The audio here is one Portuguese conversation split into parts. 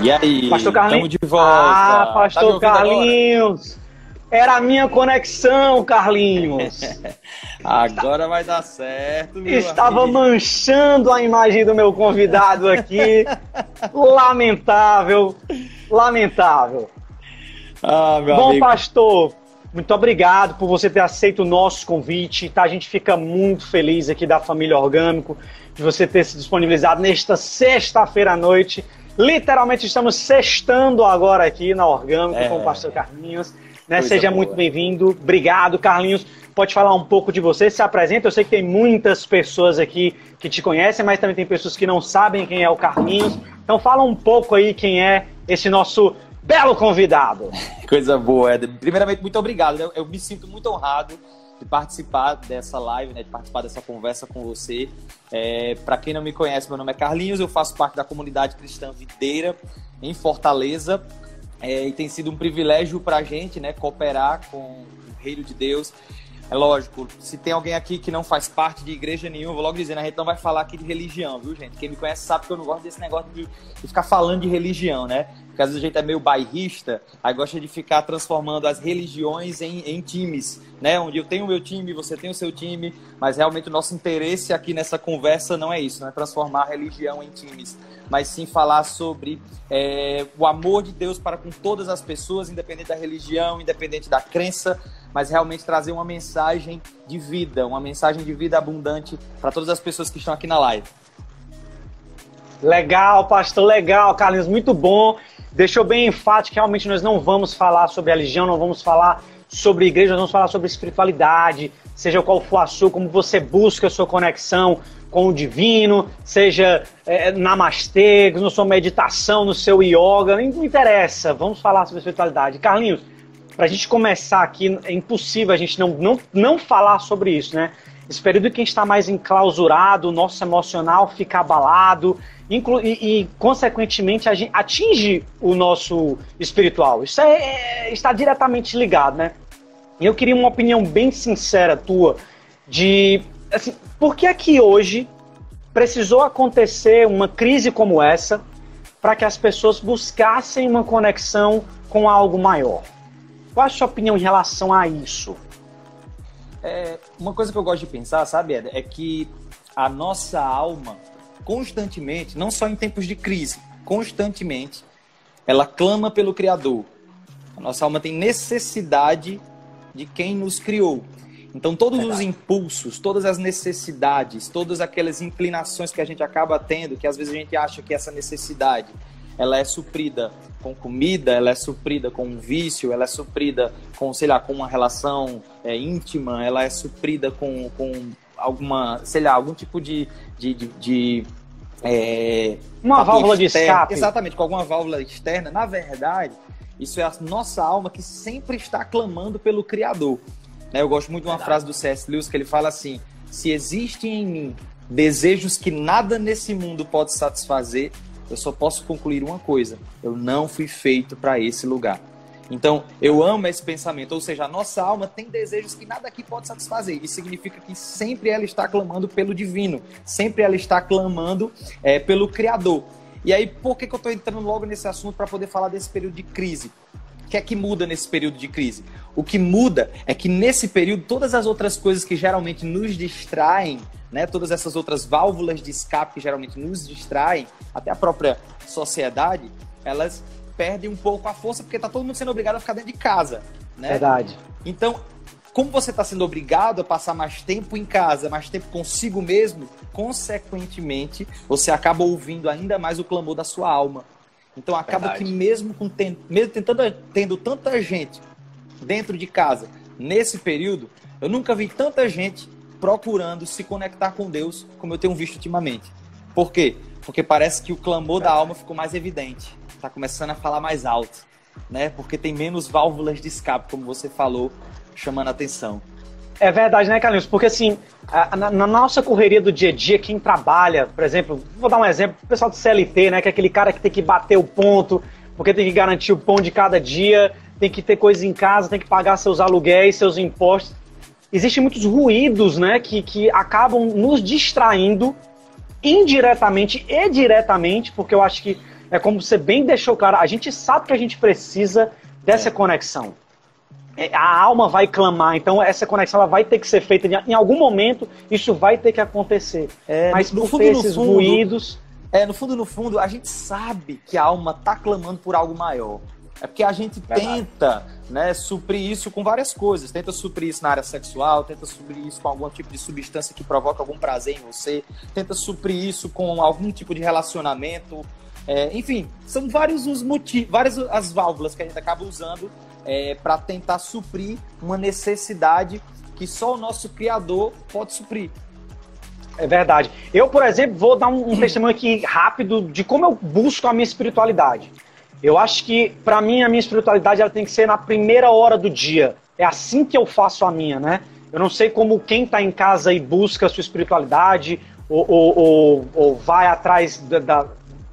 E aí? Pastor Carlinhos. De volta. Ah, Pastor Tá Carlinhos. Era a minha conexão, Carlinhos. Agora vai dar certo, meu Estava amigo. manchando a imagem do meu convidado aqui. lamentável. Lamentável. Ah, Bom, amigo. pastor, muito obrigado por você ter aceito o nosso convite. Tá? A gente fica muito feliz aqui da família Orgânico de você ter se disponibilizado nesta sexta-feira à noite. Literalmente estamos sextando agora aqui na Orgânico É. com o pastor Carlinhos. Né? Seja boa. muito bem-vindo. Obrigado, Carlinhos. Pode falar um pouco de você, se apresenta. Eu sei que tem muitas pessoas aqui que te conhecem, mas também tem pessoas que não sabem quem é o Carlinhos. Então fala um pouco aí quem é esse nosso belo convidado. Coisa boa, Éder. Primeiramente, muito obrigado. Eu, eu me sinto muito honrado de participar dessa live, né, de participar dessa conversa com você. É, Para quem não me conhece, meu nome é Carlinhos, eu faço parte da comunidade cristã Videira, em Fortaleza. É, e tem sido um privilégio para a gente né, cooperar com o Reino de Deus. É lógico, se tem alguém aqui que não faz parte de igreja nenhuma, vou logo dizendo, a gente não vai falar aqui de religião, viu, gente? Quem me conhece sabe que eu não gosto desse negócio de ficar falando de religião, né? Porque às vezes a gente é meio bairrista, aí gosta de ficar transformando as religiões em, em times, né? Onde eu tenho o meu time, você tem o seu time, mas realmente o nosso interesse aqui nessa conversa não é isso, não é transformar a religião em times, mas sim falar sobre é, o amor de Deus para com todas as pessoas, independente da religião, independente da crença, mas realmente trazer uma mensagem de vida, uma mensagem de vida abundante para todas as pessoas que estão aqui na live. Legal, pastor, legal, Carlinhos, muito bom. Deixou bem enfático que realmente nós não vamos falar sobre religião, não vamos falar sobre igreja, nós vamos falar sobre espiritualidade, seja qual for a sua, como você busca a sua conexão com o divino, seja é, namastê, na sua meditação, no seu yoga, não interessa, vamos falar sobre espiritualidade. Carlinhos, para a gente começar aqui, é impossível a gente não, não, não falar sobre isso, né? Esse período que a gente está mais enclausurado, o nosso emocional fica abalado, inclu e, e, consequentemente, atinge o nosso espiritual. Isso é, é, está diretamente ligado, né? Eu queria uma opinião bem sincera tua de, assim, por que é que hoje precisou acontecer uma crise como essa para que as pessoas buscassem uma conexão com algo maior? Qual a sua opinião em relação a isso? É, uma coisa que eu gosto de pensar, sabe, Eder, é que a nossa alma, constantemente, não só em tempos de crise, constantemente, ela clama pelo Criador. A nossa alma tem necessidade de quem nos criou. Então, todos Verdade. os impulsos, todas as necessidades, todas aquelas inclinações que a gente acaba tendo, que às vezes a gente acha que essa necessidade ela é suprida com comida, ela é suprida com um vício, ela é suprida com, sei lá, com uma relação é, íntima, ela é suprida com, com alguma, sei lá, algum tipo de. de, de, de é, uma válvula externo. de escape. Exatamente, com alguma válvula externa. Na verdade, isso é a nossa alma que sempre está clamando pelo Criador. Né? Eu gosto muito de uma frase do C.S. Lewis que ele fala assim: se existem em mim desejos que nada nesse mundo pode satisfazer, eu só posso concluir uma coisa: eu não fui feito para esse lugar. Então, eu amo esse pensamento, ou seja, a nossa alma tem desejos que nada aqui pode satisfazer. Isso significa que sempre ela está clamando pelo divino, sempre ela está clamando é, pelo Criador. E aí, por que, que eu estou entrando logo nesse assunto para poder falar desse período de crise? O que é que muda nesse período de crise? O que muda é que nesse período, todas as outras coisas que geralmente nos distraem, né, todas essas outras válvulas de escape que geralmente nos distraem, até a própria sociedade, elas perdem um pouco a força porque está todo mundo sendo obrigado a ficar dentro de casa. Né? Verdade. Então, como você está sendo obrigado a passar mais tempo em casa, mais tempo consigo mesmo, consequentemente, você acaba ouvindo ainda mais o clamor da sua alma. Então acaba Verdade. que mesmo com mesmo tentando, tendo tanta gente dentro de casa nesse período, eu nunca vi tanta gente procurando se conectar com Deus como eu tenho visto ultimamente. Por quê? Porque parece que o clamor da alma ficou mais evidente. Está começando a falar mais alto, né? Porque tem menos válvulas de escape, como você falou, chamando a atenção. É verdade, né, Carlinhos? Porque assim, na, na, nossa correria do dia a dia, quem trabalha, por exemplo, vou dar um exemplo, o pessoal do CLT, né, que é aquele cara que tem que bater o ponto, porque tem que garantir o pão de cada dia, tem que ter coisas em casa, tem que pagar seus aluguéis, seus impostos. Existem muitos ruídos, né, que, que acabam nos distraindo indiretamente e diretamente, porque eu acho que é como você bem deixou claro, a gente sabe que a gente precisa dessa é. conexão. É, a alma vai clamar, então essa conexão ela vai ter que ser feita em algum momento, isso vai ter que acontecer. É, Mas no, no fundo, esses no fundo, ruídos. É, no fundo, no fundo, a gente sabe que a alma está clamando por algo maior. É porque a gente Verdade. tenta né, suprir isso com várias coisas. Tenta suprir isso na área sexual, tenta suprir isso com algum tipo de substância que provoca algum prazer em você, tenta suprir isso com algum tipo de relacionamento. É, enfim, são vários os motivos, várias as válvulas que a gente acaba usando é, para tentar suprir uma necessidade que só o nosso Criador pode suprir. É verdade. Eu, por exemplo, vou dar um, um testemunho aqui rápido de como eu busco a minha espiritualidade. Eu acho que, para mim, a minha espiritualidade ela tem que ser na primeira hora do dia. É assim que eu faço a minha, né? Eu não sei como quem está em casa e busca a sua espiritualidade ou, ou, ou, ou vai atrás da, da,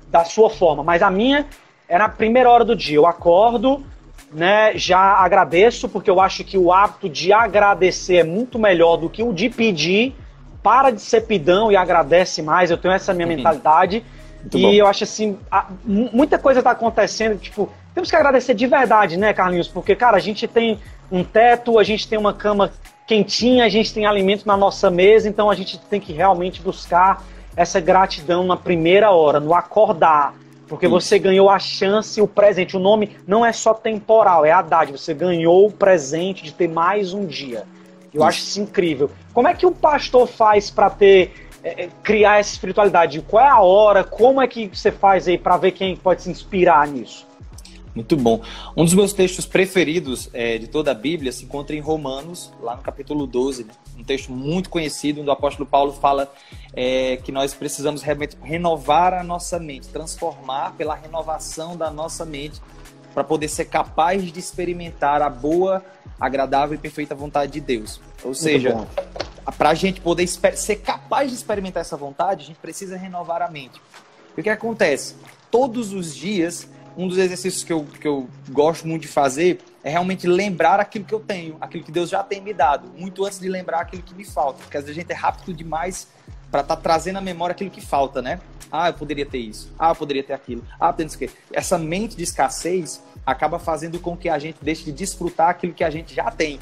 da, sua forma, mas a minha é na primeira hora do dia. Eu acordo, né, já agradeço, porque eu acho que o hábito de agradecer é muito melhor do que o de pedir. Para de ser pidão e agradece mais. Eu tenho essa minha uhum. mentalidade. Muito e bom. eu acho assim, a, muita coisa está acontecendo, tipo, temos que agradecer de verdade, né, Carlinhos? Porque, cara, a gente tem um teto, a gente tem uma cama quentinha, a gente tem alimento na nossa mesa, então a gente tem que realmente buscar essa gratidão na primeira hora, no acordar. Porque isso. você ganhou a chance, o presente. O nome não é só temporal, é a dádiva. Você ganhou o presente de ter mais um dia. Eu isso. acho isso incrível. Como é que o pastor faz para ter é, é, criar essa espiritualidade? Qual é a hora? Como é que você faz aí para ver quem pode se inspirar nisso? Muito bom. Um dos meus textos preferidos é, de toda a Bíblia se encontra em Romanos, lá no capítulo 12, né? um texto muito conhecido, onde o apóstolo Paulo fala é, que nós precisamos realmente renovar a nossa mente, transformar pela renovação da nossa mente, para poder ser capaz de experimentar a boa, agradável e perfeita vontade de Deus. Ou seja, para a gente poder ser capaz de experimentar essa vontade, a gente precisa renovar a mente. E o que acontece? Todos os dias, um dos exercícios que eu, que eu gosto muito de fazer é realmente lembrar aquilo que eu tenho, aquilo que Deus já tem me dado, muito antes de lembrar aquilo que me falta. Porque às vezes a gente é rápido demais para estar tá trazendo à memória aquilo que falta, né? Ah, eu poderia ter isso. Ah, eu poderia ter aquilo. Ah, tem isso que. Essa mente de escassez acaba fazendo com que a gente deixe de desfrutar aquilo que a gente já tem.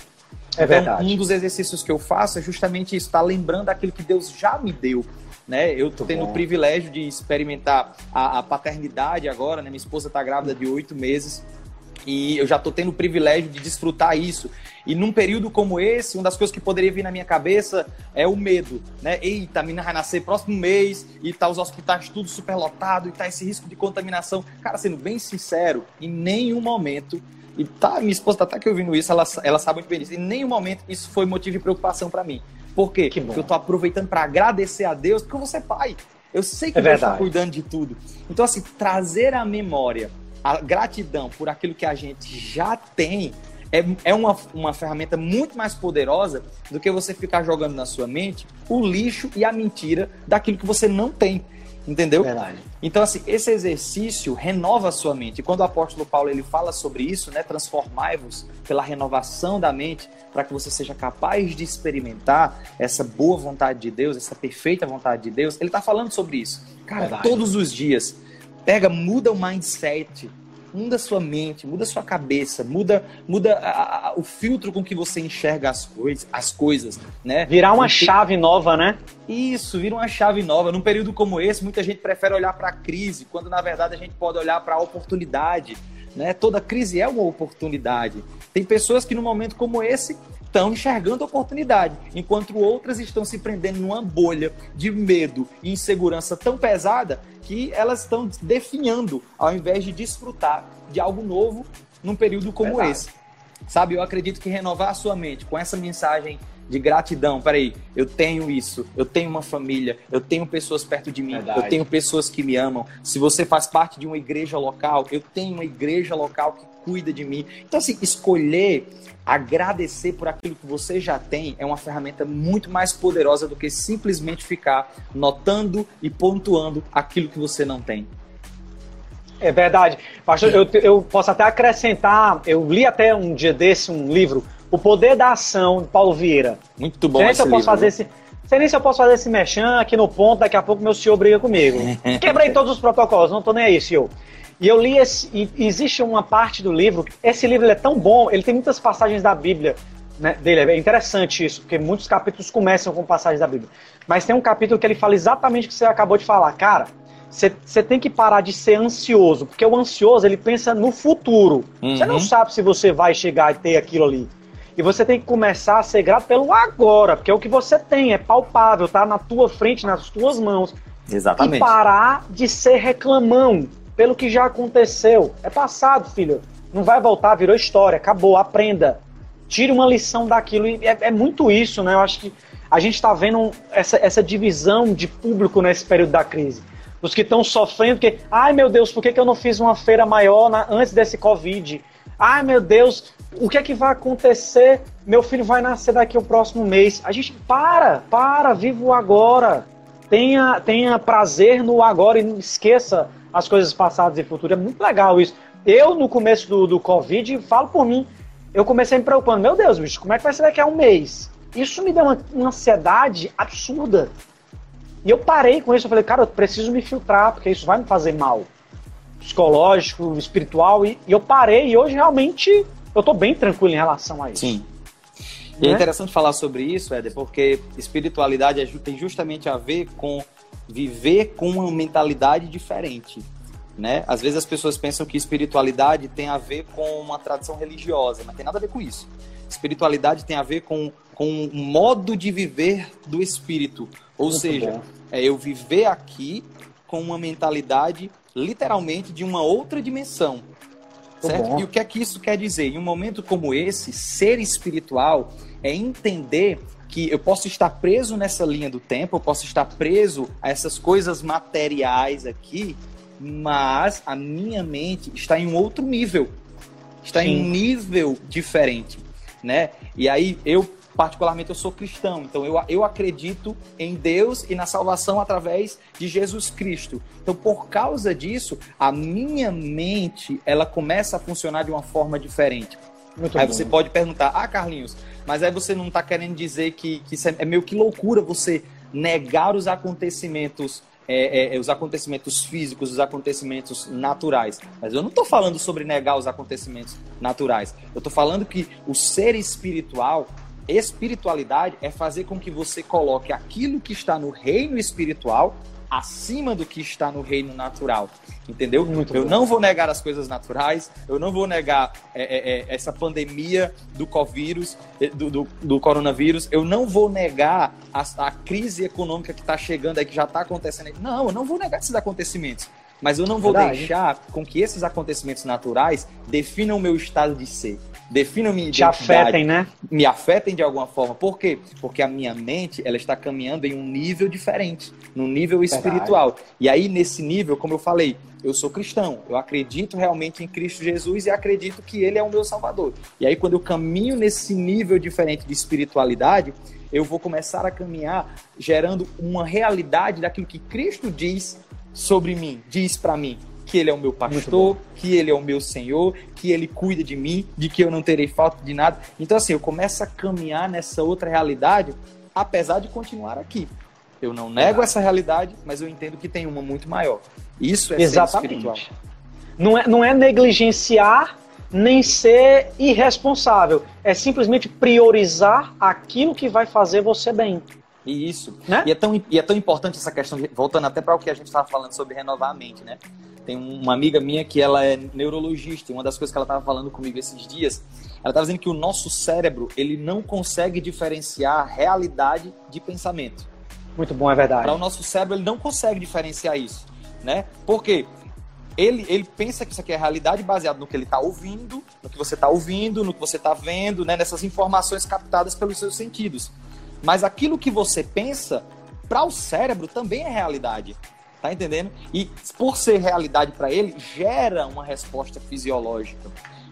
É então, verdade. Um dos exercícios que eu faço é justamente isso, estar tá lembrando aquilo que Deus já me deu. Né? Eu tô tendo bom. o privilégio de experimentar a, a paternidade agora, né? Minha esposa está grávida de oito meses e eu já tô tendo o privilégio de desfrutar isso. E num período como esse, uma das coisas que poderia vir na minha cabeça é o medo, né? Eita, a menina vai nascer próximo mês e tá os hospitais tudo superlotado e tá esse risco de contaminação. Cara, sendo bem sincero, em nenhum momento e tá, minha esposa tá até que ouvindo isso, ela, ela sabe muito bem disso. Em nenhum momento isso foi motivo de preocupação para mim. Por quê? Porque eu tô aproveitando para agradecer a Deus, porque eu vou ser pai. Eu sei que é Deus está cuidando de tudo. Então, assim, trazer à memória a gratidão por aquilo que a gente já tem é, é uma, uma ferramenta muito mais poderosa do que você ficar jogando na sua mente o lixo e a mentira daquilo que você não tem. Entendeu? Verdade. Então, assim, esse exercício renova a sua mente. E quando o apóstolo Paulo ele fala sobre isso, né? Transformai-vos pela renovação da mente, para que você seja capaz de experimentar essa boa vontade de Deus, essa perfeita vontade de Deus. Ele está falando sobre isso. Cara, Verdade. todos os dias. Pega, muda o mindset, muda sua mente, muda sua cabeça, muda, muda a, a, o filtro com que você enxerga as, coisas, as coisas, né? Virar uma chave nova, né? Isso, vira uma chave nova. Num período como esse, muita gente prefere olhar para a crise, quando na verdade a gente pode olhar para a oportunidade. Né? Toda crise é uma oportunidade. Tem pessoas que, num momento como esse, estão enxergando a oportunidade, enquanto outras estão se prendendo numa bolha de medo e insegurança tão pesada que elas estão definhando, ao invés de desfrutar de algo novo num período como Verdade. esse. Sabe, eu acredito que renovar a sua mente com essa mensagem de gratidão. Peraí, eu tenho isso, eu tenho uma família, eu tenho pessoas perto de mim, Verdade. eu tenho pessoas que me amam. Se você faz parte de uma igreja local, eu tenho uma igreja local que cuida de mim. Então, assim, escolher agradecer por aquilo que você já tem é uma ferramenta muito mais poderosa do que simplesmente ficar notando e pontuando aquilo que você não tem. É verdade. Pastor, eu, eu posso até acrescentar, eu li até um dia desse um livro, O Poder da Ação, de Paulo Vieira. Muito bom sei esse se eu posso livro, fazer né? esse, sei nem se eu posso fazer esse mechan aqui no ponto, daqui a pouco meu senhor briga comigo. Quebrei todos os protocolos, não tô nem aí, senhor. E eu li esse, e existe uma parte do livro, esse livro é tão bom, ele tem muitas passagens da Bíblia né, dele, é interessante isso, porque muitos capítulos começam com passagens da Bíblia. Mas tem um capítulo que ele fala exatamente o que você acabou de falar. Cara, você tem que parar de ser ansioso, porque o ansioso ele pensa no futuro. Você não Uhum. sabe se você vai chegar e ter aquilo ali. E você tem que começar a ser grato pelo agora, porque é o que você tem, é palpável, tá na tua frente, nas tuas mãos. E Exatamente. parar de ser reclamão pelo que já aconteceu. É passado, filho. Não vai voltar, virou história, acabou, aprenda. Tire uma lição daquilo. E é, é muito isso, né? Eu acho que a gente está vendo essa, essa divisão de público nesse período da crise. Os que estão sofrendo, porque, ai meu Deus, por que, que eu não fiz uma feira maior na- antes desse Covid? Ai meu Deus, o que é que vai acontecer? Meu filho vai nascer daqui o próximo mês. A gente para, para, viva o agora. Tenha, tenha prazer no agora e não esqueça as coisas passadas e futuras. É muito legal isso. Eu, no começo do, do Covid, falo por mim, eu comecei me preocupando. Meu Deus, bicho, como é que vai ser daqui a um mês? Isso me deu uma, uma ansiedade absurda. E eu parei com isso. Eu falei, cara, eu preciso me filtrar, porque isso vai me fazer mal. Psicológico, espiritual. E, e eu parei. E hoje, realmente, eu tô bem tranquilo em relação a isso. Sim. E é Né? interessante falar sobre isso, Éder, porque espiritualidade é tem justamente a ver com viver com uma mentalidade diferente. Né? Às vezes as pessoas pensam que espiritualidade tem a ver com uma tradição religiosa, mas tem nada a ver com isso. Espiritualidade tem a ver com, com um modo de viver do espírito. Ou Muito seja, bom. é eu viver aqui com uma mentalidade literalmente de uma outra dimensão. Certo? E o que é que isso quer dizer? Em um momento como esse, ser espiritual é entender que eu posso estar preso nessa linha do tempo, eu posso estar preso a essas coisas materiais aqui, mas a minha mente está em um outro nível. Está em Sim. um nível diferente, né? E aí eu particularmente eu sou cristão, então eu, eu acredito em Deus e na salvação através de Jesus Cristo. Então por causa disso, a minha mente, ela começa a funcionar de uma forma diferente. Muito Aí bom. você pode perguntar, ah, Carlinhos, mas aí você não está querendo dizer que, que é, é meio que loucura você negar os acontecimentos, é, é, os acontecimentos físicos, os acontecimentos naturais. Mas eu não estou falando sobre negar os acontecimentos naturais. Eu estou falando que o ser espiritual, espiritualidade, é fazer com que você coloque aquilo que está no reino espiritual acima do que está no reino natural. Entendeu? Muito eu bom. não vou negar as coisas naturais, eu não vou negar é, é, é, essa pandemia do covírus, eh, do, do, do coronavírus, eu não vou negar a, a crise econômica que está chegando aí, que já está acontecendo aí. Não, eu não vou negar esses acontecimentos. Mas eu não vou Verdade. deixar com que esses acontecimentos naturais definam o meu estado de ser, definam minha Te afetem, né? me afetem de alguma forma. Por quê? Porque a minha mente ela está caminhando em um nível diferente, num nível espiritual. E aí, nesse nível, como eu falei, eu sou cristão, eu acredito realmente em Cristo Jesus e acredito que Ele é o meu Salvador. E aí, quando eu caminho nesse nível diferente de espiritualidade, eu vou começar a caminhar gerando uma realidade daquilo que Cristo diz sobre mim, diz para mim. Que ele é o meu pastor, que ele é o meu senhor, que ele cuida de mim, de que eu não terei falta de nada. Então, assim, eu começo a caminhar nessa outra realidade, apesar de continuar aqui. Eu não nego essa realidade, mas eu entendo que tem uma muito maior. Isso é ser espiritual. Exatamente. Não é, não é negligenciar nem ser irresponsável. É simplesmente priorizar aquilo que vai fazer você bem. E isso. Né? E, é tão, e é tão importante essa questão, de, voltando até para o que a gente estava falando sobre renovar a mente, né? Tem uma amiga minha que ela é neurologista, e uma das coisas que ela estava falando comigo esses dias, ela estava dizendo que o nosso cérebro, ele não consegue diferenciar realidade de pensamento. Muito bom, é verdade. Para o nosso cérebro, ele não consegue diferenciar isso, né? Por quê? Ele, ele pensa que isso aqui é realidade baseado no que ele está ouvindo, no que você está ouvindo, no que você está vendo, né? nessas informações captadas pelos seus sentidos. Mas aquilo que você pensa, para o cérebro, também é realidade. Tá entendendo? E por ser realidade para ele, gera uma resposta fisiológica.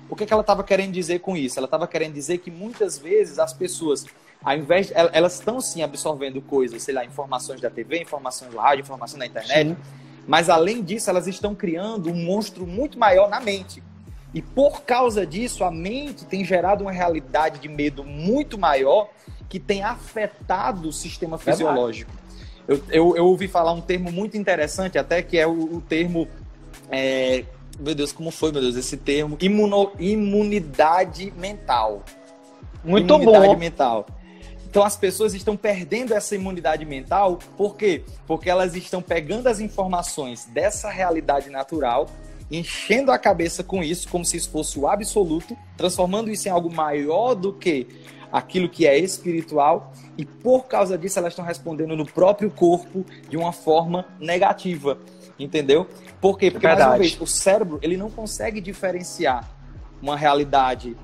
O que, que ela estava querendo dizer com isso? Ela estava querendo dizer que muitas vezes as pessoas, ao invés de, elas estão sim absorvendo coisas, sei lá, informações da TV, informações do rádio, informação da internet, Sim. Mas além disso, elas estão criando um monstro muito maior na mente. E por causa disso, a mente tem gerado uma realidade de medo muito maior que tem afetado o sistema fisiológico. Eu, eu, eu, ouvi falar um termo muito interessante, até que é o, o termo. É, meu Deus, como foi, meu Deus, esse termo? Imuno, imunidade mental. Muito imunidade bom. mental. Então as pessoas estão perdendo essa imunidade mental, por quê? Porque elas estão pegando as informações dessa realidade natural, enchendo a cabeça com isso, como se isso fosse o absoluto, transformando isso em algo maior do que aquilo que é espiritual, e por causa disso elas estão respondendo no próprio corpo de uma forma negativa, entendeu? Por quê? Porque, mais uma vez, o cérebro ele não consegue diferenciar uma realidade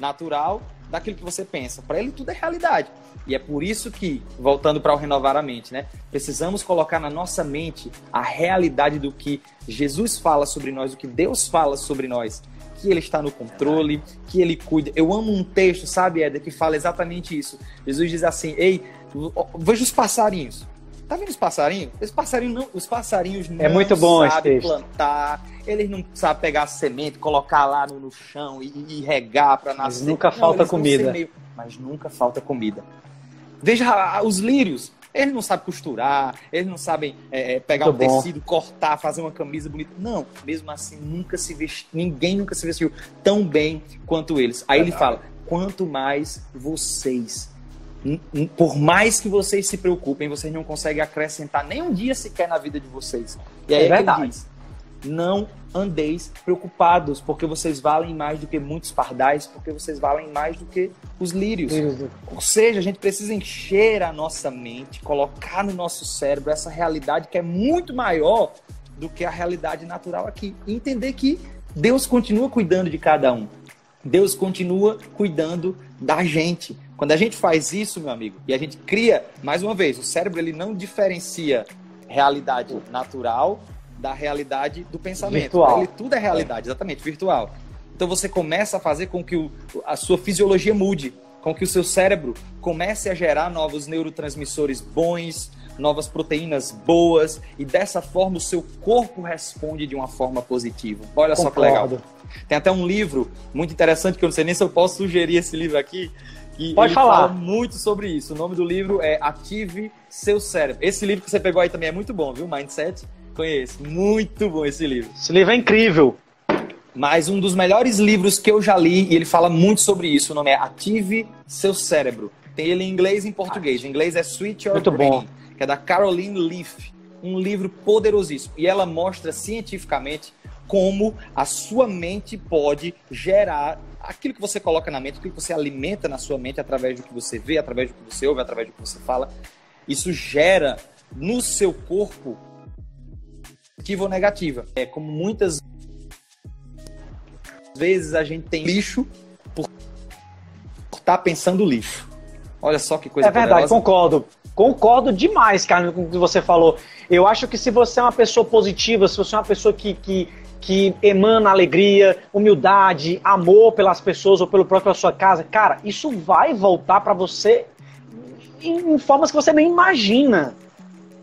natural daquilo que você pensa. Para ele, tudo é realidade. E é por isso que, voltando para o renovar a mente, né? Precisamos colocar na nossa mente a realidade do que Jesus fala sobre nós, o que Deus fala sobre nós que ele está no controle, que ele cuida. Eu amo um texto, sabe, Éder, que fala exatamente isso. Jesus diz assim: Ei, veja os passarinhos. Tá vendo os passarinhos? Os passarinhos não, os passarinhos é não muito bom sabem plantar, eles não sabem pegar semente, colocar lá no, no chão e, e regar para nascer. Mas nunca não, falta comida. Meio, mas nunca falta comida. Veja os lírios. Eles não sabem costurar, eles não sabem é, pegar Muito um bom. tecido, cortar, fazer uma camisa bonita. Não, mesmo assim, nunca se vestiu, ninguém nunca se vestiu tão bem quanto eles. Aí ele fala: quanto mais vocês, por mais que vocês se preocupem, vocês não conseguem acrescentar nem um dia sequer na vida de vocês. E aí é, é verdade. ele diz: não andeis preocupados, porque vocês valem mais do que muitos pardais, porque vocês valem mais do que os lírios. Ou seja, a gente precisa encher a nossa mente, colocar no nosso cérebro essa realidade que é muito maior do que a realidade natural aqui. E entender que Deus continua cuidando de cada um. Deus continua cuidando da gente. Quando a gente faz isso, meu amigo, e a gente cria, mais uma vez, o cérebro ele não diferencia realidade natural da realidade do pensamento. Virtual. Ele, tudo é realidade, exatamente, virtual. Então você começa a fazer com que o, a sua fisiologia mude, com que o seu cérebro comece a gerar novos neurotransmissores bons, novas proteínas boas, e dessa forma o seu corpo responde de uma forma positiva. Olha Concordo. só que legal. Tem até um livro muito interessante que eu não sei nem se eu posso sugerir esse livro aqui. Que Pode falar. fala muito sobre isso. O nome do livro é Ative Seu Cérebro. Esse livro que você pegou aí também é muito bom, viu? Mindset Conheço. Muito bom esse livro. Esse livro é incrível. Mas um dos melhores livros que eu já li, e ele fala muito sobre isso, o nome é Ative Seu Cérebro. Tem ele em inglês e em português. Em inglês é Switch Your muito Brain, bom. que é da Caroline Leaf. Um livro poderosíssimo. E ela mostra cientificamente como a sua mente pode gerar aquilo que você coloca na mente, aquilo que você alimenta na sua mente através do que você vê, através do que você ouve, através do que você fala. Isso gera no seu corpo positiva ou negativa. É como muitas vezes a gente tem lixo por estar tá pensando lixo. Olha só que coisa É verdade, poderosa. concordo. Concordo demais, cara, com o que você falou. Eu acho que se você é uma pessoa positiva, se você é uma pessoa que, que, que emana alegria, humildade, amor pelas pessoas ou pelo próprio a sua casa, cara, isso vai voltar para você em, em formas que você nem imagina.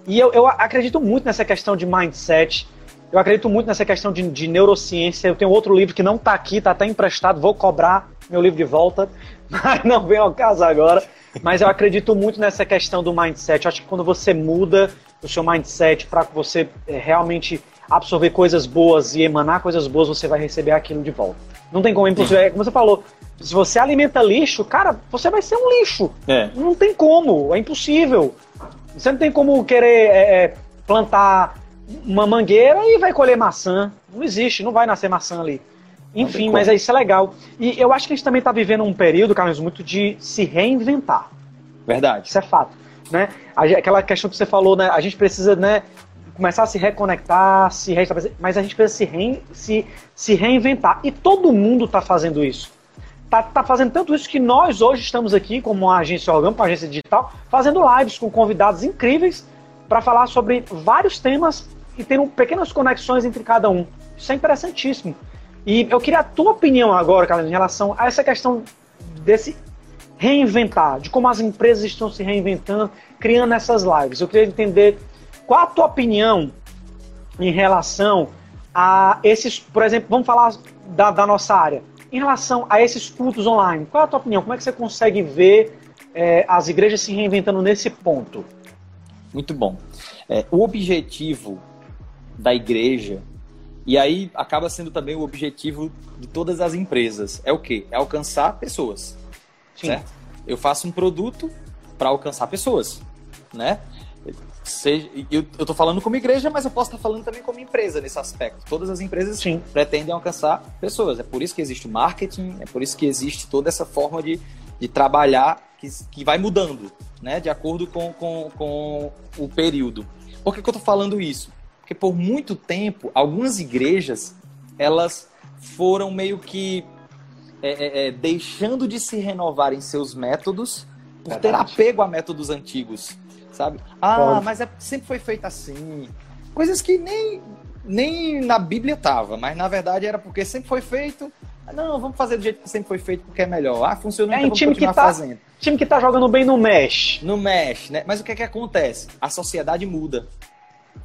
E eu, eu acredito muito nessa questão de mindset. Eu acredito muito nessa questão de, de neurociência. Eu tenho outro livro que não está aqui, está até emprestado. Vou cobrar meu livro de volta, mas não vem ao caso agora. Mas eu acredito muito nessa questão do mindset. Eu acho que quando você muda o seu mindset para você é, realmente absorver coisas boas e emanar coisas boas, você vai receber aquilo de volta. Não tem como, é impossível. É como você falou, se você alimenta lixo, cara, você vai ser um lixo. É. Não tem como, é impossível. Você não tem como querer é, é, plantar uma mangueira e vai colher maçã. Não existe, não vai nascer maçã ali. Enfim, mas isso é legal. E eu acho que a gente também está vivendo um período, Carlos, muito de se reinventar. Verdade. Isso é fato. Né? Aquela questão que você falou, né? A gente precisa né, começar a se reconectar, se restabelecer, mas a gente precisa se, rein, se, se reinventar. E todo mundo está fazendo isso tá, tá fazendo tanto isso que nós hoje estamos aqui, como uma agência orgânica, uma agência digital, fazendo lives com convidados incríveis para falar sobre vários temas e tendo pequenas conexões entre cada um. Isso é interessantíssimo. E eu queria a tua opinião agora, Carlos, em relação a essa questão desse reinventar, de como as empresas estão se reinventando, criando essas lives. Eu queria entender qual a tua opinião em relação a esses, por exemplo, vamos falar da, da nossa área, em relação a esses cultos online, qual é a tua opinião? Como é que você consegue ver é, as igrejas se reinventando nesse ponto? Muito bom. É, o objetivo da igreja, e aí acaba sendo também o objetivo de todas as empresas, é o quê? É alcançar pessoas. Sim. Certo? Eu faço um produto para alcançar pessoas, né? Seja, eu, eu tô falando como igreja, mas eu posso estar falando também como empresa nesse aspecto. Todas as empresas Sim. pretendem alcançar pessoas. É por isso que existe o marketing, é por isso que existe toda essa forma de, de trabalhar que, que vai mudando, né? De acordo com, com, com o período. Por que, que eu tô falando isso? Porque por muito tempo, algumas igrejas, elas foram meio que é, é, é, deixando de se renovar em seus métodos por Verdade. ter apego a métodos antigos sabe? Ah, Pode. mas é, sempre foi feito assim. Coisas que nem, nem na Bíblia tava, mas na verdade era porque sempre foi feito. Não, vamos fazer do jeito que sempre foi feito porque é melhor. Ah, funcionou, é, então time que tá, fazendo. Time que tá jogando bem no mesh. No mesh, né? Mas o que é que acontece? A sociedade muda.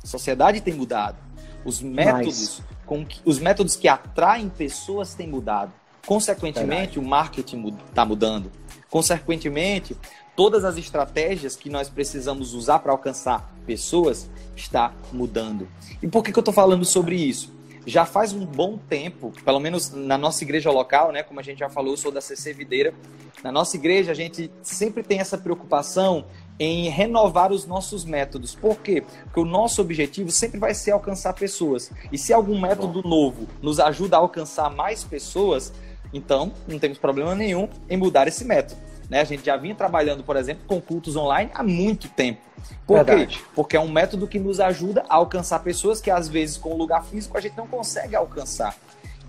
A sociedade tem mudado. Os métodos, com que, os métodos que atraem pessoas têm mudado. Consequentemente, Verdade. o marketing está mudando. Consequentemente, todas as estratégias que nós precisamos usar para alcançar pessoas está mudando. E por que, que eu estou falando sobre isso? Já faz um bom tempo, pelo menos na nossa igreja local, né, como a gente já falou, eu sou da CC Videira, na nossa igreja a gente sempre tem essa preocupação em renovar os nossos métodos. Por quê? Porque o nosso objetivo sempre vai ser alcançar pessoas. E se algum método novo nos ajuda a alcançar mais pessoas, então não temos problema nenhum em mudar esse método. Né? A gente já vinha trabalhando, por exemplo, com cultos online há muito tempo. Por Verdade. quê? Porque é um método que nos ajuda a alcançar pessoas que, às vezes, com o lugar físico, a gente não consegue alcançar.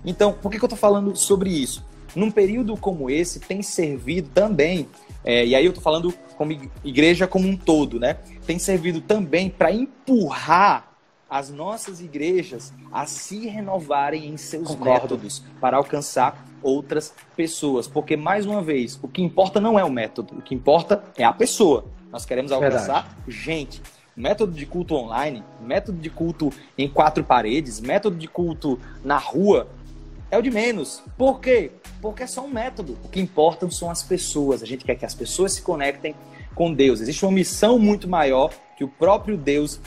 Então, por que, que eu estou falando sobre isso? Num período como esse, tem servido também, é, e aí eu estou falando como igreja como um todo, né? Tem servido também para empurrar as nossas igrejas a se renovarem em seus Concordo. métodos para alcançar outras pessoas. Porque, mais uma vez, o que importa não é o método, o que importa é a pessoa. Nós queremos alcançar Verdade. gente. Método de culto online, método de culto em quatro paredes, método de culto na rua, é o de menos. Por quê? Porque é só um método. O que importa são as pessoas. A gente quer que as pessoas se conectem com Deus. Existe uma missão muito maior que o próprio Deus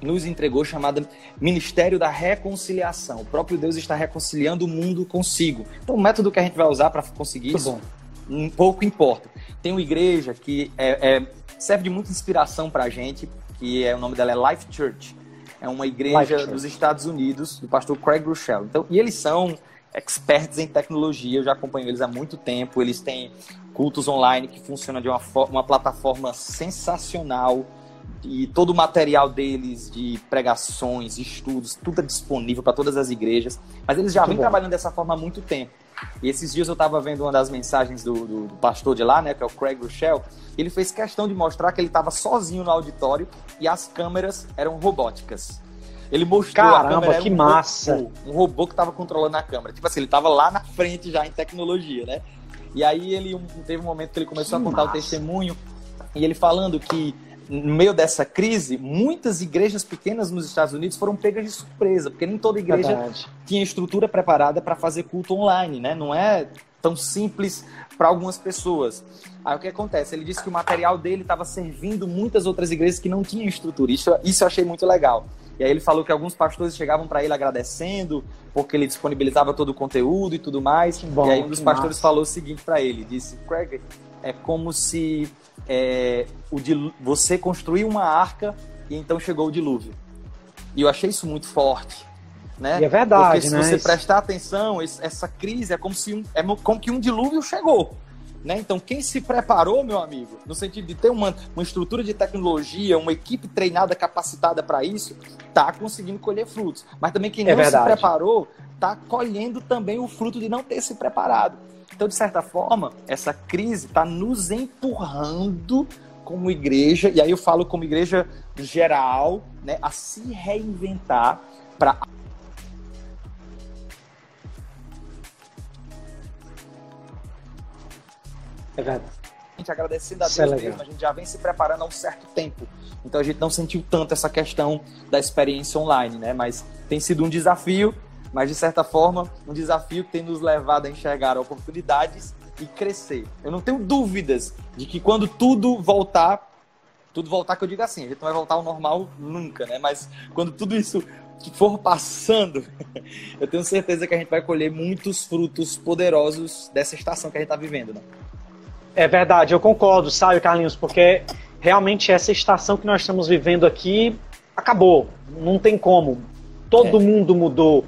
nos entregou, chamada Ministério da Reconciliação. O próprio Deus está reconciliando o mundo consigo. Então, o método que a gente vai usar para conseguir isso, bom. um pouco importa. Tem uma igreja que é, é, serve de muita inspiração para a gente, que é o nome dela é Life Church. É uma igreja dos Estados Unidos, do pastor Craig Rochelle. Então, e eles são experts em tecnologia, eu já acompanho eles há muito tempo. Eles têm cultos online que funcionam de uma, uma plataforma sensacional e todo o material deles de pregações, estudos, tudo é disponível para todas as igrejas. Mas eles já vêm trabalhando dessa forma há muito tempo. E esses dias eu estava vendo uma das mensagens do, do, do, pastor de lá, né, que é o Craig Rochelle. Ele fez questão de mostrar que ele estava sozinho no auditório e as câmeras eram robóticas. Ele mostrou Caramba, a câmera, que um massa! Robô, um robô que estava controlando a câmera. Tipo assim, ele estava lá na frente já em tecnologia, né? E aí ele teve um momento que ele começou que a contar massa. o testemunho e ele falando que no meio dessa crise, muitas igrejas pequenas nos Estados Unidos foram pegas de surpresa, porque nem toda igreja Verdade. tinha estrutura preparada para fazer culto online, né? Não é tão simples para algumas pessoas. Aí o que acontece? Ele disse que o material dele estava servindo muitas outras igrejas que não tinham estrutura. Isso, isso eu achei muito legal. E aí ele falou que alguns pastores chegavam para ele agradecendo, porque ele disponibilizava todo o conteúdo e tudo mais. Bom, e aí um dos pastores massa. falou o seguinte para ele, disse, Craig, é como se é, o você construiu uma arca e então chegou o dilúvio. E eu achei isso muito forte. Né? E é verdade, Porque se né? você prestar atenção, essa crise é como se um, é como que um dilúvio chegou. Né? Então, quem se preparou, meu amigo, no sentido de ter uma, uma estrutura de tecnologia, uma equipe treinada, capacitada para isso, está conseguindo colher frutos. Mas também quem é não verdade. se preparou, está colhendo também o fruto de não ter se preparado. Então, de certa forma, essa crise está nos empurrando como igreja, e aí eu falo como igreja geral, né, a se reinventar para É verdade. agradecendo a é Deus é mesmo, a gente já vem se preparando há um certo tempo. Então a gente não sentiu tanto essa questão da experiência online, né? Mas tem sido um desafio, mas de certa forma, um desafio que tem nos levado a enxergar oportunidades e crescer. Eu não tenho dúvidas de que quando tudo voltar, tudo voltar que eu digo assim, a gente não vai voltar ao normal nunca, né? Mas quando tudo isso for passando, eu tenho certeza que a gente vai colher muitos frutos poderosos dessa estação que a gente está vivendo. Né? É verdade, eu concordo, sabe, Carlinhos, porque realmente essa estação que nós estamos vivendo aqui acabou, não tem como. Todo é. mundo mudou.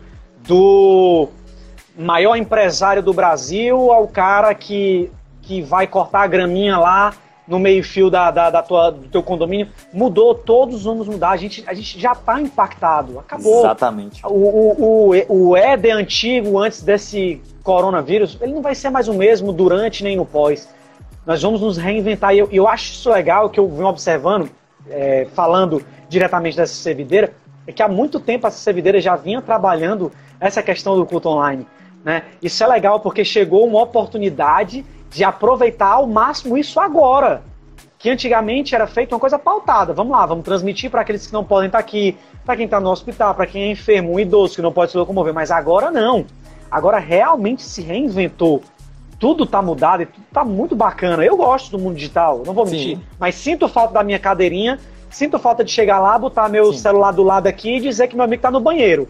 Do maior empresário do Brasil ao cara que, que vai cortar a graminha lá no meio-fio da, da, da, tua, do teu condomínio, mudou, todos vamos mudar, a gente, a gente já está impactado, acabou. Exatamente. O, o, o, o Éden antigo, antes desse coronavírus, ele não vai ser mais o mesmo durante nem no pós. Nós vamos nos reinventar, e eu, eu acho isso legal, que eu venho observando, é, falando diretamente dessa servideira, é que há muito tempo essa servideira já vinha trabalhando essa questão do culto online. Né? Isso é legal porque chegou uma oportunidade de aproveitar ao máximo isso agora. Que antigamente era feito uma coisa pautada. Vamos lá, vamos transmitir para aqueles que não podem estar aqui, para quem está no hospital, para quem é enfermo, um idoso que não pode se locomover. Mas agora não. Agora realmente se reinventou. Tudo está mudado e tudo está muito bacana. Eu gosto do mundo digital, não vou mentir. Sim. Mas sinto falta da minha cadeirinha, sinto falta de chegar lá, botar meu Sim. celular do lado aqui e dizer que meu amigo está no banheiro.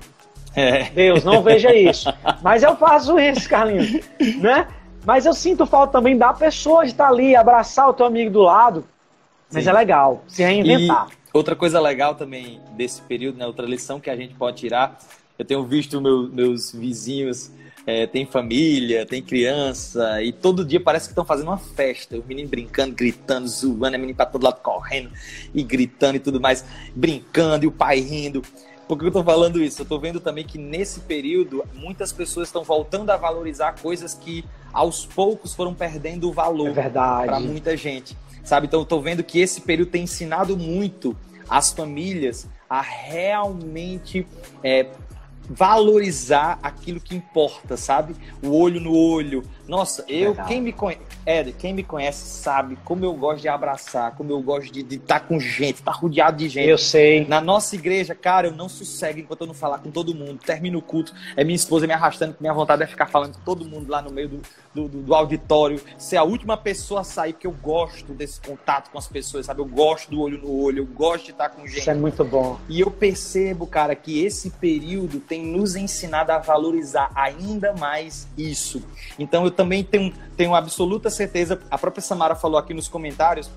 É. Deus, não veja isso. Mas eu faço isso, Carlinhos. Né? Mas eu sinto falta também da pessoa de estar ali, abraçar o teu amigo do lado. Mas Sim. é legal, se reinventar. E outra coisa legal também desse período, né, outra lição que a gente pode tirar, eu tenho visto meu, meus vizinhos, é, tem família, tem criança, e todo dia parece que estão fazendo uma festa. O menino brincando, gritando, zoando, a menino para todo lado correndo e gritando e tudo mais, brincando, e o pai rindo. Por que eu estou falando isso? Eu estou vendo também que nesse período muitas pessoas estão voltando a valorizar coisas que aos poucos foram perdendo o valor é para muita gente. Sabe? Então eu estou vendo que esse período tem ensinado muito as famílias a realmente é, valorizar aquilo que importa, sabe? O olho no olho. Nossa, eu, quem me conhece, Ed, quem me conhece sabe como eu gosto de abraçar, como eu gosto de estar tá com gente, estar tá rodeado de gente. Eu sei. Na nossa igreja, cara, eu não sossego enquanto eu não falar com todo mundo. Termino o culto, é minha esposa me arrastando, minha vontade é ficar falando com todo mundo lá no meio do, do, do, auditório, ser a última pessoa a sair, porque eu gosto desse contato com as pessoas, sabe? Eu gosto do olho no olho, eu gosto de estar com gente. Isso é muito bom. E eu percebo, cara, que esse período tem nos ensinado a valorizar ainda mais isso. Então eu também tenho, tenho absoluta certeza, a própria Samara falou aqui nos comentários,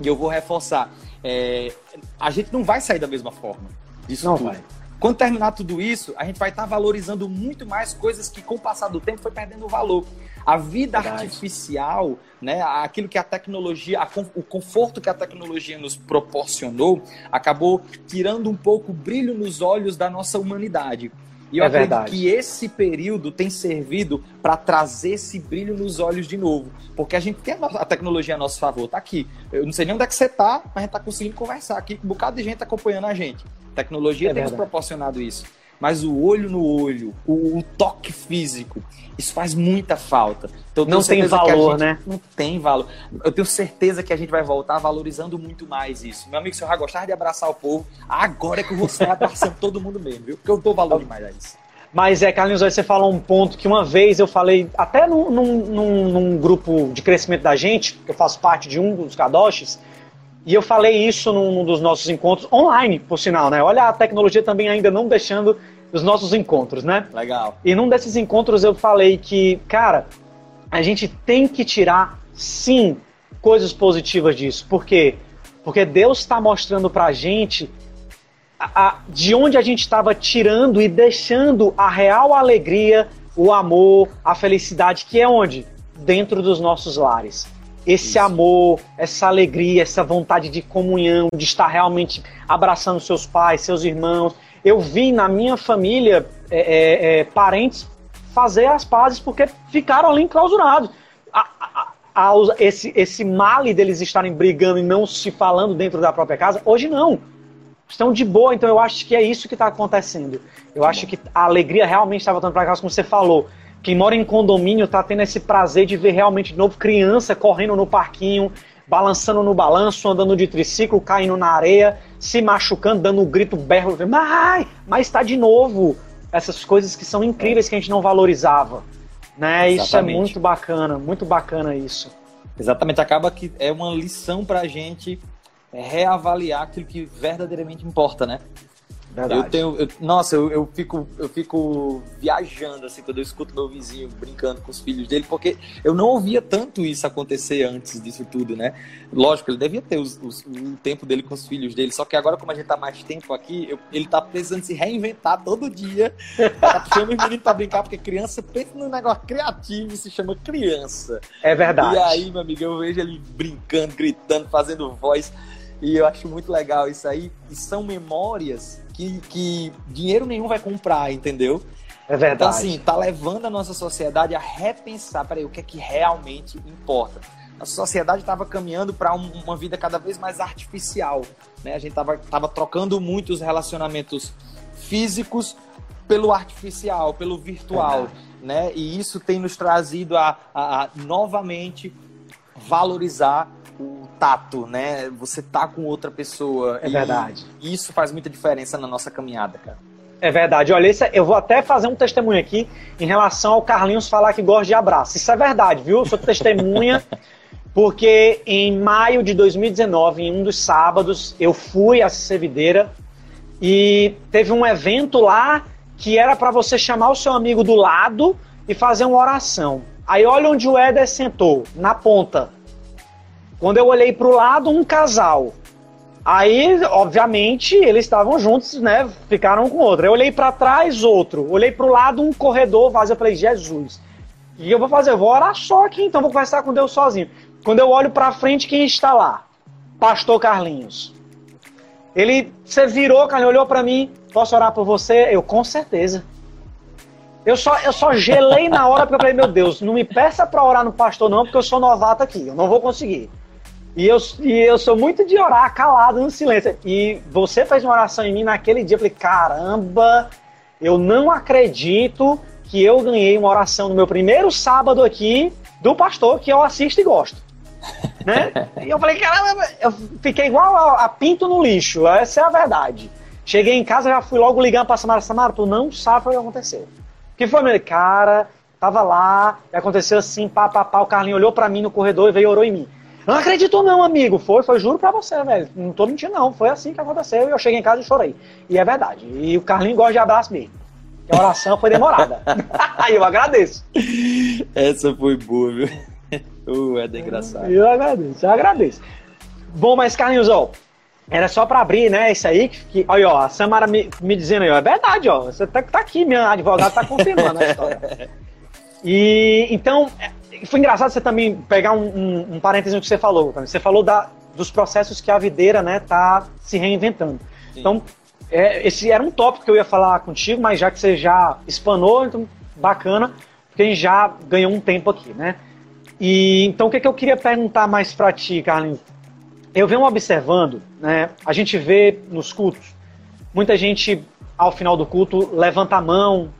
e eu vou reforçar. É, a gente não vai sair da mesma forma. Disso não tudo. vai. Quando terminar tudo isso, a gente vai estar valorizando muito mais coisas que, com o passar do tempo, foi perdendo valor. A vida Verdade. artificial, né, aquilo que a tecnologia, o conforto que a tecnologia nos proporcionou, acabou tirando um pouco o brilho nos olhos da nossa humanidade. E eu é acredito verdade. que esse período tem servido para trazer esse brilho nos olhos de novo. Porque a gente tem a, tecnologia a nosso favor, tá aqui. Eu não sei nem onde é que você tá, mas a gente tá conseguindo conversar aqui um bocado de gente acompanhando a gente. A tecnologia é tem nos proporcionado isso mas o olho no olho, o, o, toque físico, isso faz muita falta. Então, não tem valor, né? Não tem valor. Eu tenho certeza que a gente vai voltar valorizando muito mais isso. Meu amigo, se eu já gostar de abraçar o povo, agora é que eu vou sair abraçando todo mundo mesmo, viu? Porque eu dou valor demais a isso. Mas é, Carlinhos, você falou um ponto que uma vez eu falei, até num, num, num grupo de crescimento da gente, que eu faço parte de um dos kadoshis, e eu falei isso num dos nossos encontros online, por sinal, né? Olha a tecnologia também ainda não deixando os nossos encontros, né? Legal. E num desses encontros eu falei que, cara, a gente tem que tirar, sim, coisas positivas disso. Por quê? Porque Deus está mostrando pra gente a, a, de onde a gente estava tirando e deixando a real alegria, o amor, a felicidade, que é onde? Dentro dos nossos lares. Esse Isso. amor, essa alegria, essa vontade de comunhão, de estar realmente abraçando seus pais, seus irmãos, eu vi na minha família é, é, é, parentes fazer as pazes porque ficaram ali enclausurados. A, a, a, esse, esse male deles estarem brigando e não se falando dentro da própria casa, hoje não. Estão de boa, então eu acho que é isso que está acontecendo. Eu acho que a alegria realmente está voltando para casa, como você falou. Quem mora em condomínio tá tendo esse prazer de ver realmente de novo criança correndo no parquinho, balançando no balanço, andando de triciclo, caindo na areia, se machucando, dando um grito berro, mas, mas está de novo. Essas coisas que são incríveis que a gente não valorizava. Né? Isso é muito bacana, muito bacana isso. Exatamente, acaba que é uma lição para a gente reavaliar aquilo que verdadeiramente importa, né? Verdade. Eu tenho. Eu, nossa, eu, eu, fico, eu fico viajando assim quando eu escuto meu vizinho brincando com os filhos dele, porque eu não ouvia tanto isso acontecer antes disso tudo, né? Lógico, ele devia ter os, os, o tempo dele com os filhos dele, só que agora, como a gente tá mais tempo aqui, eu, ele tá precisando se reinventar todo dia. Tá puxando os meninos pra brincar, porque criança pensa num negócio criativo, se chama criança. É verdade. E aí, meu amigo, eu vejo ele brincando, gritando, fazendo voz. E eu acho muito legal isso aí. E são memórias que, que dinheiro nenhum vai comprar, entendeu? É verdade. Então, assim, tá levando a nossa sociedade a repensar, peraí, o que é que realmente importa. A sociedade estava caminhando para um, uma vida cada vez mais artificial, né? A gente tava, tava trocando muito os relacionamentos físicos pelo artificial, pelo virtual, é né? E isso tem nos trazido a, a, a novamente valorizar o tato, né? Você tá com outra pessoa. É verdade. Isso faz muita diferença na nossa caminhada, cara. É verdade. Olha, esse, eu vou até fazer um testemunho aqui em relação ao Carlinhos falar que gosta de abraço. Isso é verdade, viu? Eu sou testemunha, porque em maio de 2019, em um dos sábados, eu fui à Cevideira e teve um evento lá que era para você chamar o seu amigo do lado e fazer uma oração. Aí olha onde o Éder sentou, na ponta. Quando eu olhei para o lado, um casal. Aí, obviamente, eles estavam juntos, né? Ficaram com outro. Eu olhei para trás, outro. Olhei para o lado, um corredor vazio. Eu falei, Jesus, o que eu vou fazer? Eu vou orar só aqui, então vou conversar com Deus sozinho. Quando eu olho para frente, quem está lá? Pastor Carlinhos. Ele, você virou, Carlinhos, olhou para mim. Posso orar por você? Eu, com certeza. Eu só, eu só gelei na hora porque eu falei, meu Deus, não me peça para orar no pastor não, porque eu sou novato aqui, eu não vou conseguir. E eu, e eu sou muito de orar calado no silêncio. E você fez uma oração em mim naquele dia. Eu falei, caramba, eu não acredito que eu ganhei uma oração no meu primeiro sábado aqui do pastor que eu assisto e gosto. né? E eu falei, caramba, eu fiquei igual a, a, pinto no lixo. Essa é a verdade. Cheguei em casa, já fui logo ligando pra Samara. Samara, tu não sabe o que aconteceu. O que foi, meu? Cara, tava lá, e aconteceu assim, pá, pá, pá. O Carlinho olhou pra mim no corredor e veio e orou em mim. Não acreditou não, amigo. Foi, foi, juro pra você, velho. Não tô mentindo não. Foi assim que aconteceu e eu cheguei em casa e chorei. E é verdade. E o Carlinho gosta de abraço mesmo. a oração foi demorada. Aí eu agradeço. Essa foi boa, viu? Uh, é engraçado. Eu agradeço, eu agradeço. Bom, mas Carlinhos, ó, era só para abrir, né? Isso aí que, que olha, ó, a Samara me, me dizendo aí, ó, é verdade, ó. Você tá, tá aqui, minha advogada tá confirmando a história. E então, foi engraçado você também pegar um, um, um parênteses no que você falou. Você falou da, dos processos que a videira né, tá se reinventando. Sim. Então, é, esse era um tópico que eu ia falar contigo, mas já que você já espanou, então bacana, porque a gente já ganhou um tempo aqui, né? E então o que, que eu queria perguntar mais para ti, Carlinhos? Eu venho observando, né? A gente vê nos cultos, muita gente ao final do culto levanta a mão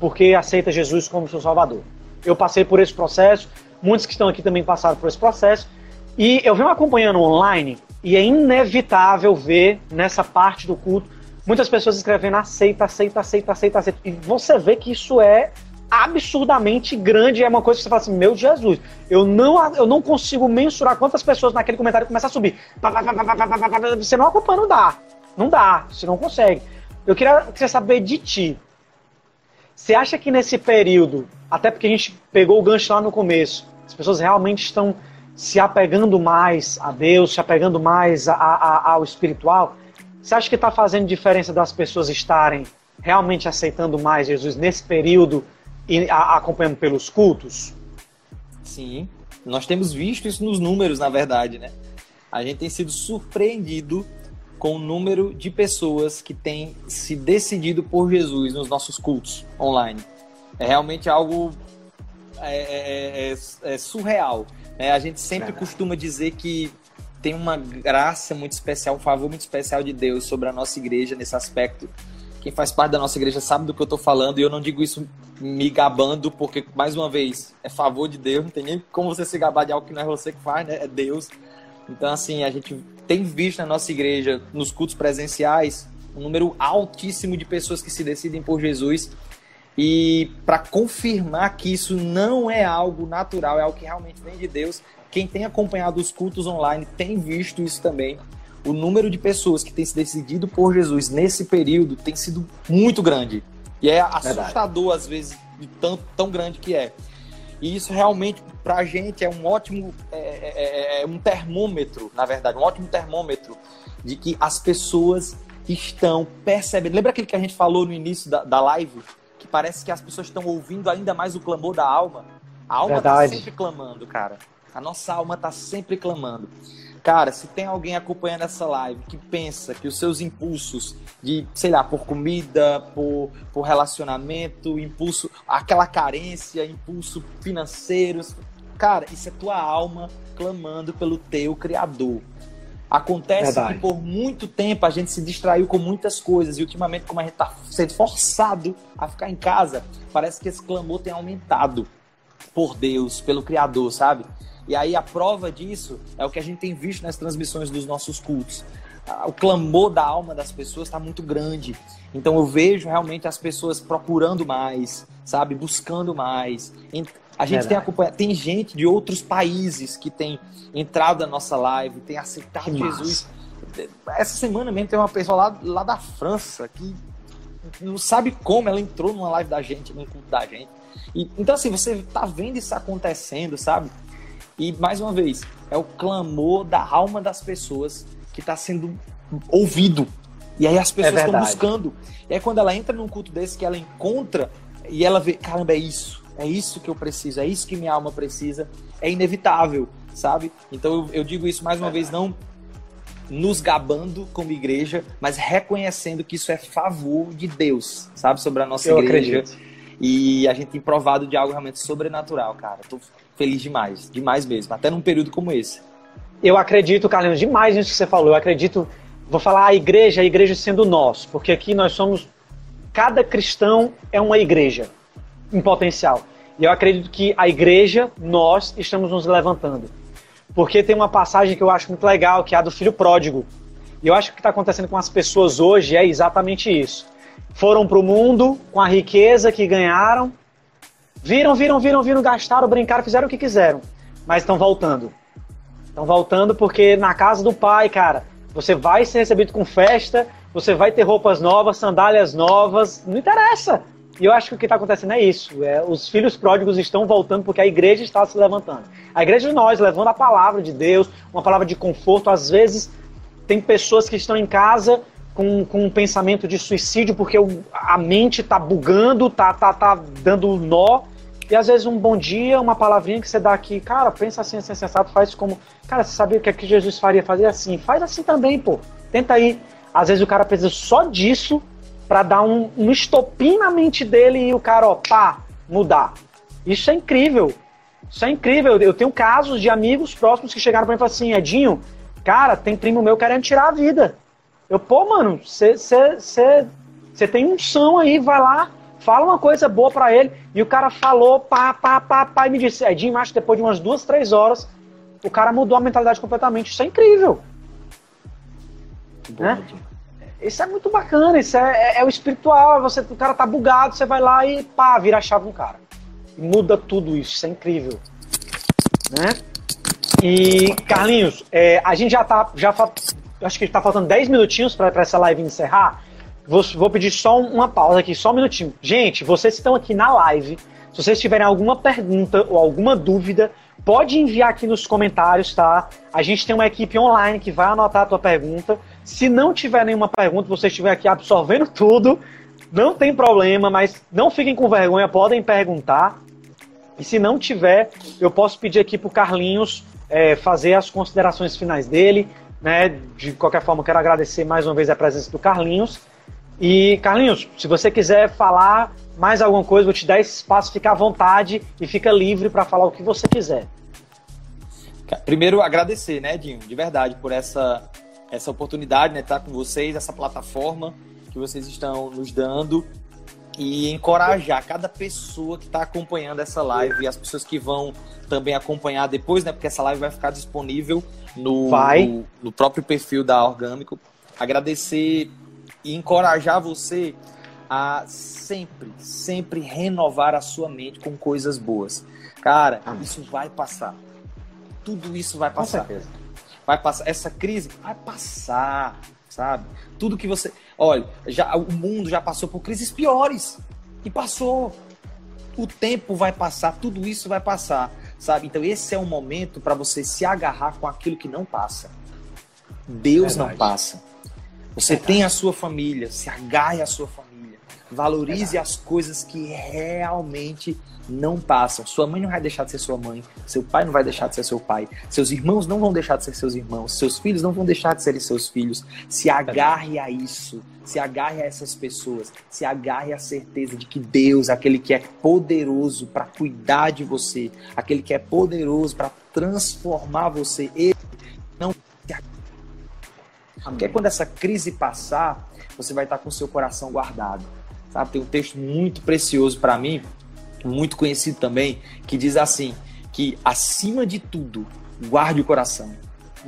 porque aceita Jesus como seu Salvador. Eu passei por esse processo, muitos que estão aqui também passaram por esse processo, e eu venho acompanhando online e é inevitável ver nessa parte do culto muitas pessoas escrevendo aceita, aceita, aceita, aceita, aceita. E você vê que isso é absurdamente grande, é uma coisa que você fala assim, meu Jesus, eu não, eu não consigo mensurar quantas pessoas naquele comentário começam a subir. Você não acompanha, não dá. Não dá, você não consegue. Eu queria, queria saber de ti. Você acha que nesse período, até porque a gente pegou o gancho lá no começo, as pessoas realmente estão se apegando mais a Deus, se apegando mais a, a, ao espiritual, você acha que está fazendo diferença das pessoas estarem realmente aceitando mais Jesus nesse período e a, acompanhando pelos cultos? Sim, nós temos visto isso nos números, na verdade, né? A gente tem sido surpreendido com o número de pessoas que têm se decidido por Jesus nos nossos cultos online. É realmente algo é, é, é, é surreal. Né? A gente sempre costuma dizer que tem uma graça muito especial, um favor muito especial de Deus sobre a nossa igreja nesse aspecto. Quem faz parte da nossa igreja sabe do que eu estou falando e eu não digo isso me gabando, porque, mais uma vez, é favor de Deus, não tem nem como você se gabar de algo que não é você que faz, né? É Deus. Então, assim, a gente tem visto na nossa igreja, nos cultos presenciais, um número altíssimo de pessoas que se decidem por Jesus. E para confirmar que isso não é algo natural, é algo que realmente vem de Deus, quem tem acompanhado os cultos online tem visto isso também. O número de pessoas que têm se decidido por Jesus nesse período tem sido muito grande. E é assustador, Verdade. às vezes, de tão, tão grande que é. E isso realmente, para a gente, é um ótimo é, é, é, é, um termômetro, na verdade, um ótimo termômetro de que as pessoas estão percebendo. Lembra aquele que a gente falou no início da, da live? Que parece que as pessoas estão ouvindo ainda mais o clamor da alma. A alma está sempre clamando, cara. A nossa alma está sempre clamando. Cara, se tem alguém acompanhando essa live que pensa que os seus impulsos de, sei lá, por comida, por, por relacionamento, impulso, aquela carência, impulso financeiro, cara, isso é tua alma clamando pelo teu Criador. Acontece Verdade. que por muito tempo a gente se distraiu com muitas coisas e ultimamente, como a gente está sendo forçado a ficar em casa, parece que esse clamor tem aumentado por Deus, pelo Criador, sabe? E aí a prova disso é o que a gente tem visto nas transmissões dos nossos cultos. O clamor da alma das pessoas está muito grande. Então eu vejo realmente as pessoas procurando mais, sabe, buscando mais. A gente tem acompanhado, tem gente de outros países que tem entrado na nossa live, tem aceitado que Jesus. Massa. Essa semana mesmo tem uma pessoa lá, lá da França que não sabe como ela entrou numa live da gente, num culto da gente. E, então, assim, você tá vendo isso acontecendo, sabe? E, mais uma vez, é o clamor da alma das pessoas que está sendo ouvido. E aí as pessoas é estão buscando. E aí quando ela entra num culto desse, que ela encontra e ela vê, caramba, é isso. É isso que eu preciso, é isso que minha alma precisa. É inevitável, sabe? Então eu, eu digo isso mais uma é vez, não nos gabando como igreja, mas reconhecendo que isso é favor de Deus, sabe? Sobre a nossa eu igreja. Acredito. E a gente tem provado de algo realmente sobrenatural, cara. Tô feliz demais, demais mesmo, até num período como esse. Eu acredito, Carlinhos, demais nisso que você falou. Eu acredito, vou falar a igreja, a igreja sendo nós, porque aqui nós somos, cada cristão é uma igreja em potencial. E eu acredito que a igreja, nós, estamos nos levantando. Porque tem uma passagem que eu acho muito legal, que é a do filho pródigo. E eu acho que o que está acontecendo com as pessoas hoje é exatamente isso. Foram para o mundo com a riqueza que ganharam, Viram, viram, viram, viram, gastaram, brincaram, fizeram o que quiseram. Mas estão voltando. Estão voltando porque na casa do pai, cara, você vai ser recebido com festa, você vai ter roupas novas, sandálias novas, não interessa. E eu acho que o que está acontecendo é isso. É, os filhos pródigos estão voltando porque a igreja está se levantando. A igreja de nós, levando a palavra de Deus, uma palavra de conforto. Às vezes, tem pessoas que estão em casa com, com um pensamento de suicídio porque o, a mente está bugando, tá, tá, tá dando nó. E às vezes um bom dia, uma palavrinha que você dá aqui, cara, pensa assim, assim, sensato, faz como. Cara, você sabia o que é que Jesus faria? Fazer assim. Faz assim também, pô. Tenta aí. Às vezes o cara precisa só disso para dar um, um estopim na mente dele e o cara, ó, pá, mudar. Isso é incrível. Isso é incrível. Eu tenho casos de amigos próximos que chegaram para mim e falaram assim, Edinho, cara, tem primo meu querendo tirar a vida. Eu, pô, mano, você tem um som aí, vai lá, fala uma coisa boa para ele, e o cara falou, pá, pá, pá, pá, e me disse, Edinho, acho que depois de umas duas, três horas, o cara mudou a mentalidade completamente. Isso é incrível. Né? Isso é muito bacana, isso é, é, é, o espiritual, você, o cara tá bugado, você vai lá e pá, vira a chave no cara. Muda tudo isso, isso é incrível. Né? E, Carlinhos, é, a gente já tá, já acho que tá faltando 10 minutinhos para essa live encerrar. Vou, vou pedir só uma pausa aqui, só um minutinho. Gente, vocês estão aqui na live, se vocês tiverem alguma pergunta ou alguma dúvida, pode enviar aqui nos comentários, tá? A gente tem uma equipe online que vai anotar a tua pergunta. Se não tiver nenhuma pergunta, você estiver aqui absorvendo tudo, não tem problema, mas não fiquem com vergonha, podem perguntar. E se não tiver, eu posso pedir aqui pro Carlinhos é, fazer as considerações finais dele. Né? De qualquer forma, quero agradecer mais uma vez a presença do Carlinhos. E, Carlinhos, se você quiser falar mais alguma coisa, vou te dar esse espaço, fica à vontade e fica livre para falar o que você quiser. Primeiro, agradecer, né, Dinho, de verdade, por essa, essa oportunidade, né, estar com vocês, essa plataforma que vocês estão nos dando. e encorajar cada pessoa que está acompanhando essa live e as pessoas que vão também acompanhar depois, né? Porque essa live vai ficar disponível no, no, no próprio perfil da Orgânico. Agradecer e encorajar você a sempre, sempre renovar a sua mente com coisas boas. Cara, isso vai passar. Tudo isso vai passar. Vai passar. Essa crise vai passar, sabe? Tudo que você. Olha, já, o mundo já passou por crises piores. E passou. O tempo vai passar, tudo isso vai passar, sabe? Então esse é um momento para você se agarrar com aquilo que não passa. Deus Verdade. não passa. Você tem a sua família, se agarre à sua família. Valorize as coisas que realmente não passam. Sua mãe não vai deixar de ser sua mãe, seu pai não vai deixar de ser seu pai, seus irmãos não vão deixar de ser seus irmãos, seus filhos não vão deixar de serem seus filhos. Se agarre a isso, se agarre a essas pessoas, se agarre à certeza de que Deus, aquele que é poderoso para cuidar de você, aquele que é poderoso para transformar você, ele não porque quando essa crise passar, você vai estar com seu coração guardado. Sabe? Tem um texto muito precioso para mim, muito conhecido também, que diz assim: que acima de tudo, guarde o coração.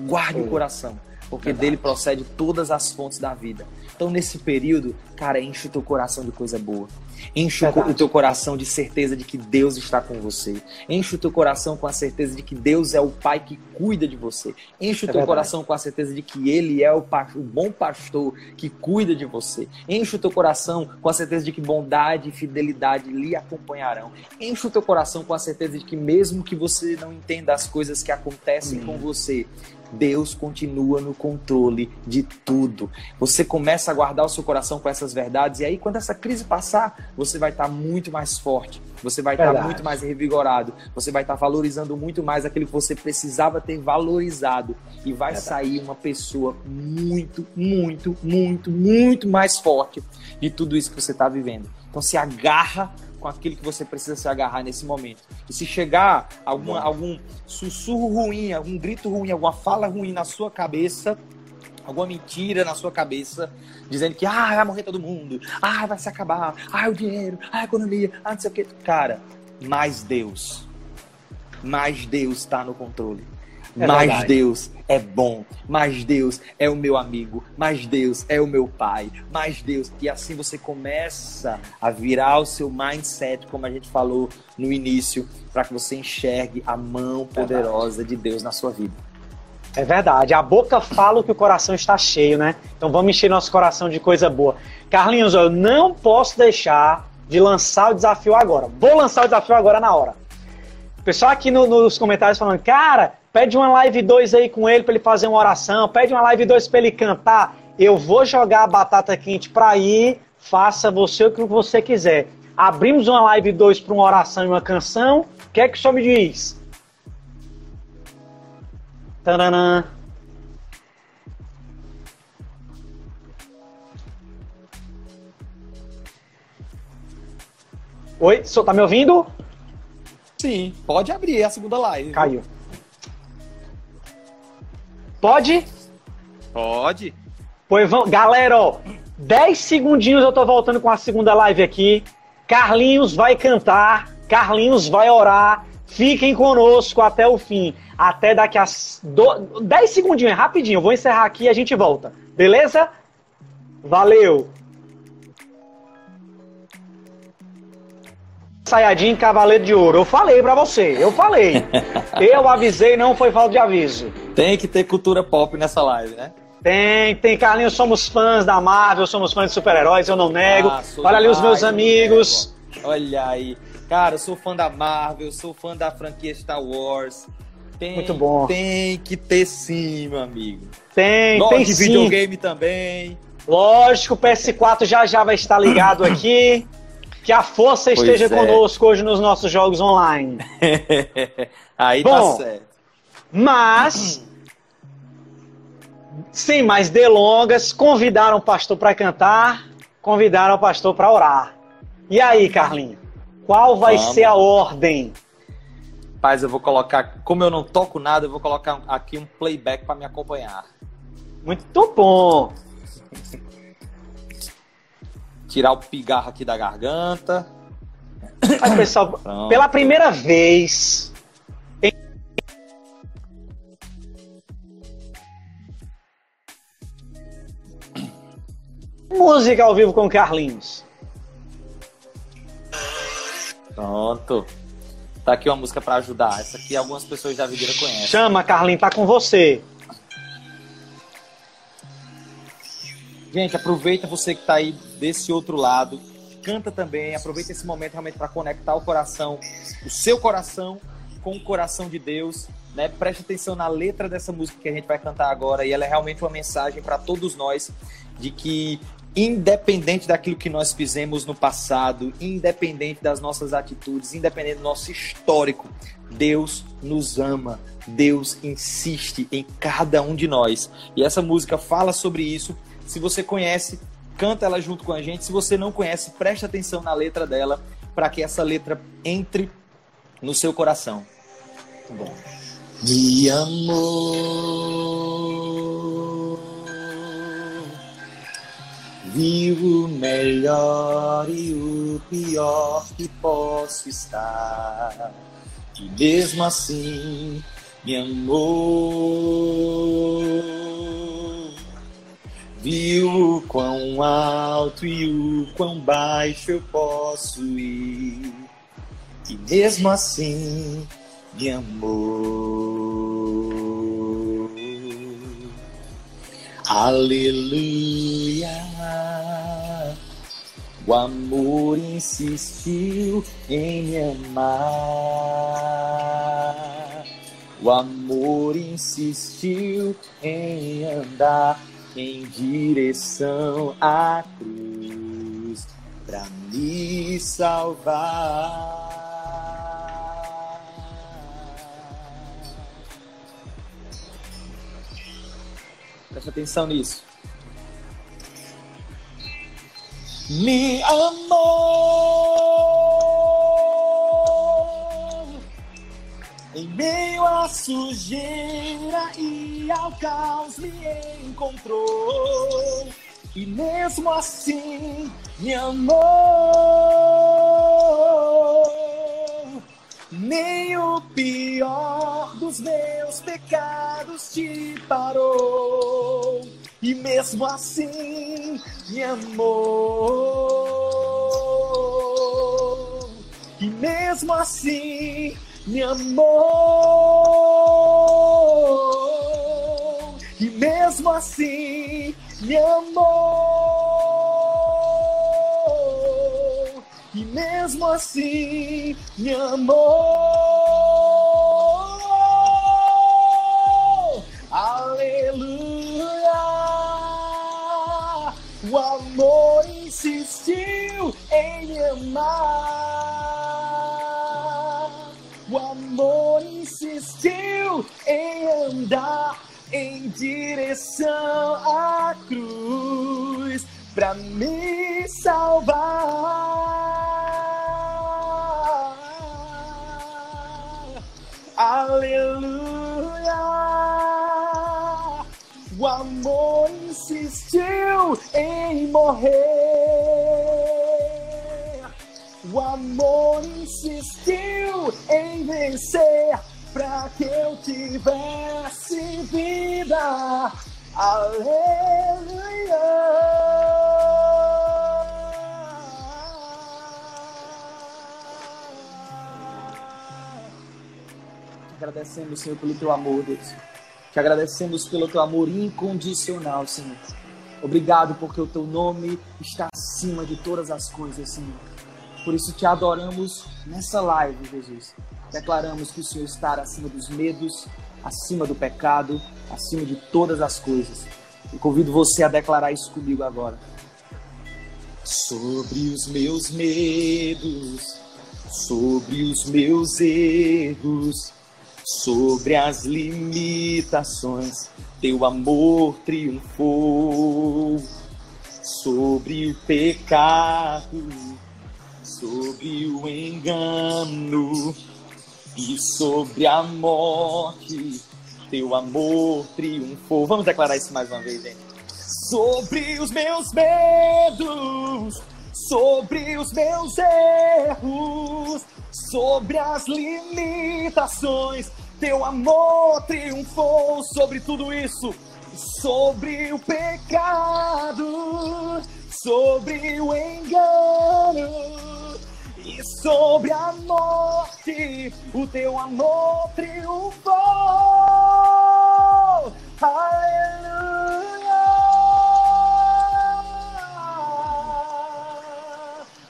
Guarde o coração, porque Verdade. dele procede todas as fontes da vida. Então, nesse período, cara, enche o teu coração de coisa boa. Enche Verdade. o teu coração de certeza de que Deus está com você. Enche o teu coração com a certeza de que Deus é o Pai que cuida de você. Enche o é teu verdade. coração com a certeza de que Ele é o, o bom pastor que cuida de você. Enche o teu coração com a certeza de que bondade e fidelidade lhe acompanharão. Enche o teu coração com a certeza de que, mesmo que você não entenda as coisas que acontecem hum. com você, Deus continua no controle de tudo. Você começa a guardar o seu coração com essas verdades, e aí, quando essa crise passar, você vai estar muito mais forte, você vai estar muito mais revigorado, você vai estar valorizando muito mais aquilo que você precisava ter valorizado, e vai Verdade. sair uma pessoa muito, muito, muito, muito mais forte de tudo isso que você está vivendo. Então, se agarra com aquilo que você precisa se agarrar nesse momento. E se chegar alguma, algum sussurro ruim, algum grito ruim, alguma fala ruim na sua cabeça, alguma mentira na sua cabeça, dizendo que ah, vai morrer todo mundo, ah, vai se acabar, ah, o dinheiro, ah, a economia, ah, não sei o que. Cara, mais Deus. Mais Deus está no controle. É mais verdade. Deus é bom, mais Deus é o meu amigo, mais Deus é o meu pai, mais Deus. E assim você começa a virar o seu mindset, como a gente falou no início, para que você enxergue a mão poderosa verdade. de Deus na sua vida. É verdade. A boca fala que o coração está cheio, né? Então vamos encher nosso coração de coisa boa. Carlinhos, eu não posso deixar de lançar o desafio agora. Vou lançar o desafio agora na hora. O pessoal aqui no, nos comentários falando, cara, Pede uma live 2 aí com ele para ele fazer uma oração. Pede uma live 2 para ele cantar. Eu vou jogar a batata quente para ir. Faça você o que você quiser. Abrimos uma live 2 para uma oração e uma canção. O que é que o senhor me diz? Taranã. Oi, o senhor tá me ouvindo? Sim, pode abrir a segunda live. Caiu. Pode? Pode. Pois vamos, galera, ó, 10 segundinhos eu tô voltando com a segunda live aqui. Carlinhos vai cantar, Carlinhos vai orar. Fiquem conosco até o fim. Até daqui a do... 10 segundinhos, é rapidinho. Eu vou encerrar aqui e a gente volta. Beleza? Valeu! Sayajin Cavaleiro de Ouro. Eu falei para você, eu falei. eu avisei, não foi falta de aviso. Tem que ter cultura pop nessa live, né? Tem, tem, Carlinhos, somos fãs da Marvel, somos fãs de super-heróis, eu não nego. Ah, Olha ali os meus amigos. Olha aí. Cara, eu sou fã da Marvel, sou fã da franquia Star Wars. Tem, Muito bom. Tem que ter sim, meu amigo. Tem, tem de sim. videogame também. Lógico, o PS4 já já vai estar ligado aqui. Que a força pois esteja é. conosco hoje nos nossos jogos online. Aí tá Bom, tá certo. Mas, sem mais delongas, convidaram o pastor para cantar, convidaram o pastor para orar. E aí, Carlinhos? Qual vai Vamos. ser a ordem? Paz, eu vou colocar, como eu não toco nada, eu vou colocar aqui um playback para me acompanhar. Muito bom. Tirar o pigarro aqui da garganta. Mas, pessoal, Pronto. pela primeira vez. Em... Música ao vivo com Carlinhos. Pronto. Tá aqui uma música para ajudar. Essa aqui algumas pessoas da Videira conhecem. Chama, Carlinhos, tá com você. Gente, aproveita você que tá aí desse outro lado. Canta também, aproveita esse momento realmente para conectar o coração, o seu coração com o coração de Deus. Né? Preste atenção na letra dessa música que a gente vai cantar agora e ela é realmente uma mensagem para todos nós de que independente daquilo que nós fizemos no passado, independente das nossas atitudes, independente do nosso histórico, Deus nos ama, Deus insiste em cada um de nós. E essa música fala sobre isso. Se você conhece, canta ela junto com a gente. Se você não conhece, preste atenção na letra dela para que essa letra entre no seu coração. Muito bom. Me amor Vivo o melhor e o pior que posso estar. E mesmo assim me amou. Viu quão alto e o quão baixo eu posso ir. E mesmo assim me amou. Aleluia. O amor insistiu em me amar. O amor insistiu em andar em direção à cruz para me salvar. Preste atenção nisso. me amou. Em meio à sujeira e ao caos me encontrou. E mesmo assim me amou. Nem o pior dos meus pecados te parou e mesmo assim me amou. E mesmo assim me amou. E mesmo assim me amou. E mesmo assim me amou. Aleluia. O amor insistiu em me amar. Andar em direção à cruz para me salvar. Aleluia. O amor insistiu em morrer. O amor insistiu em vencer para que eu tivesse vida. Aleluia. Agradecemos, Senhor, pelo teu amor, Deus. Te agradecemos pelo teu amor incondicional, Senhor. Obrigado porque o teu nome está acima de todas as coisas, Senhor. Por isso te adoramos nessa live, Jesus. Declaramos que o Senhor está acima dos medos, acima do pecado, acima de todas as coisas. E convido você a declarar isso comigo agora. Sobre os meus medos, sobre os meus erros, Sobre as limitações, teu amor triunfou. Sobre o pecado, sobre o engano e sobre a morte, teu amor triunfou. Vamos declarar isso mais uma vez, gente. Sobre os meus medos, sobre os meus erros, sobre as limitações. Teu amor triunfou sobre tudo isso, sobre o pecado, sobre o engano e sobre a morte. O teu amor triunfou. Aleluia.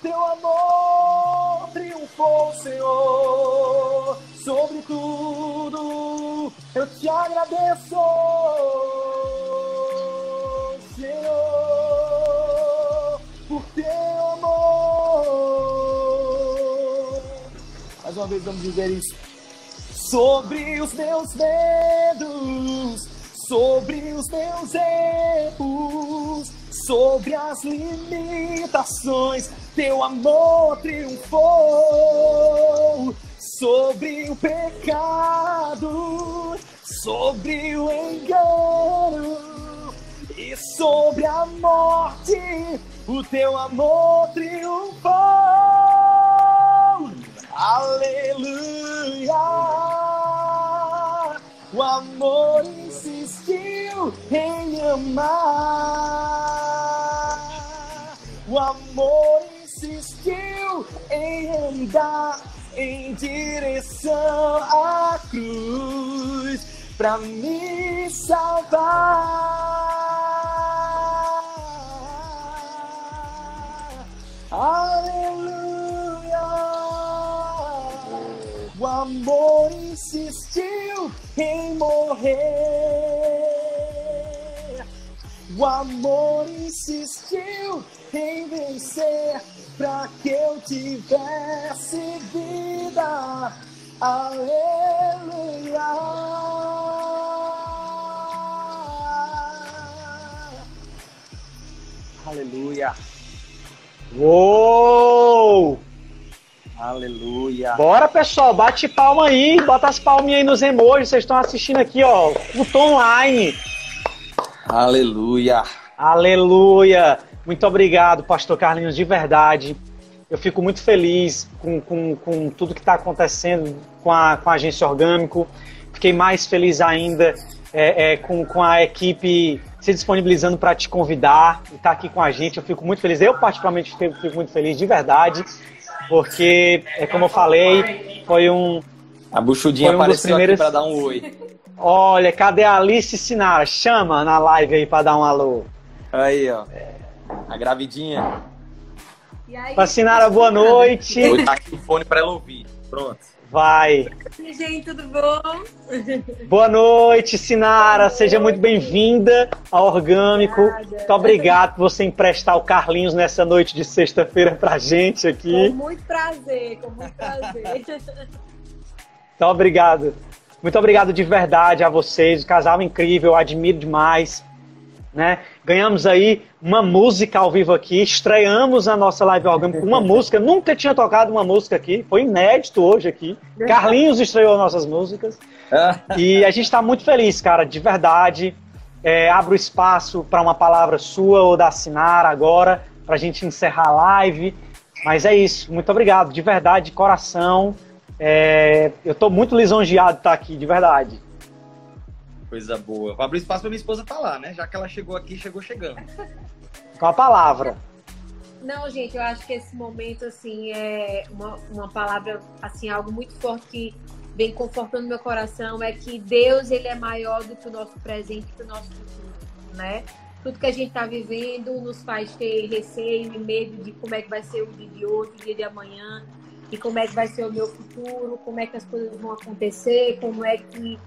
Teu amor triunfou, Senhor, sobre tudo. Eu te agradeço, Senhor, por teu uma vez vamos dizer isso. Sobre os meus medos, sobre os meus erros, sobre as limitações, teu amor triunfou sobre o pecado, sobre o engano e sobre a morte. O teu amor triunfou. Aleluia. O amor insistiu em amar. O amor insistiu em andar em direção à cruz para me salvar. Aleluia. Amor insistiu em morrer. O amor insistiu em vencer para que eu tivesse vida. Aleluia. Aleluia. Uou! Aleluia. Bora, pessoal, bate palma aí, bota as palminhas aí nos emojis. Vocês estão assistindo aqui, ó, o Tom Online. Aleluia. Aleluia. Muito obrigado, Pastor Carlinhos, de verdade. Eu fico muito feliz com, com, com tudo que está acontecendo com a, com a agência Orgânico. Fiquei mais feliz ainda é, é, com, com a equipe se disponibilizando para te convidar e estar tá aqui com a gente. Eu fico muito feliz. Eu, particularmente, fico muito feliz, de verdade, porque, é como eu falei, foi um. A buchudinha foi um dos apareceu primeiros... aqui para dar um oi. Olha, cadê a Alice Sinara? Chama na live aí para dar um alô. Aí, ó. A gravidinha. E aí, Pra Sinara, boa noite. Vou botar aqui o fone para ela ouvir. Pronto. Vai. gente, tudo bom? Boa noite, Sinara. Seja muito bem-vinda ao Orgânico. Obrigada. Muito obrigado por você emprestar o Carlinhos nessa noite de sexta-feira pra gente Com aqui. muito prazer, com muito prazer. Muito obrigado. Muito obrigado de verdade a vocês. O casal incrível, eu admiro demais. Né? Ganhamos aí uma música ao vivo aqui, estreamos a nossa live orgânica com uma música, nunca tinha tocado uma música aqui, foi inédito hoje aqui. Carlinhos estreou nossas músicas. E a gente está muito feliz, cara, de verdade. É, abro espaço para uma palavra sua ou da Sinara agora, para a gente encerrar a live. Mas é isso, muito obrigado, de verdade, de coração. É, eu estou muito lisonjeado de estar aqui, de verdade. Coisa boa. Vou abrir espaço para minha esposa falar, né? Já que ela chegou aqui, chegou chegando. Com a palavra. Não, gente, eu acho que esse momento, assim, é uma, uma palavra, assim, algo muito forte que vem confortando meu coração, é que Deus, ele é maior do que o nosso presente e do nosso futuro, né? Tudo que a gente está vivendo nos faz ter receio e medo de como é que vai ser o dia de hoje, o dia de amanhã, e como é que vai ser o meu futuro, como é que as coisas vão acontecer, como é que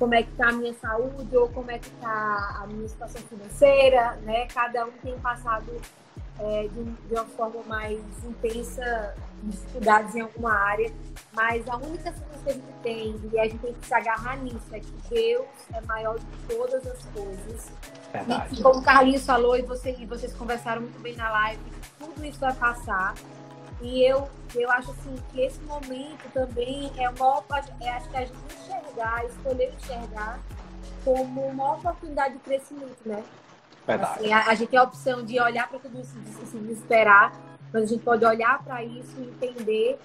como é que está a minha saúde ou como é que está a minha situação financeira, né? Cada um tem passado é, de, de uma forma mais intensa dificuldades em alguma área, mas a única certeza que a gente tem e a gente tem que se agarrar nisso é que Deus é maior de todas as coisas. Verdade. E como o Carlinhos falou e, você, e vocês conversaram muito bem na live, tudo isso vai passar. E eu, eu acho assim que esse momento também é uma é, acho que a gente enxergar, escolher enxergar como uma oportunidade de crescimento, né? Verdade. Assim, a, a gente tem a opção de olhar para tudo isso e se desesperar, mas a gente pode olhar para isso e entender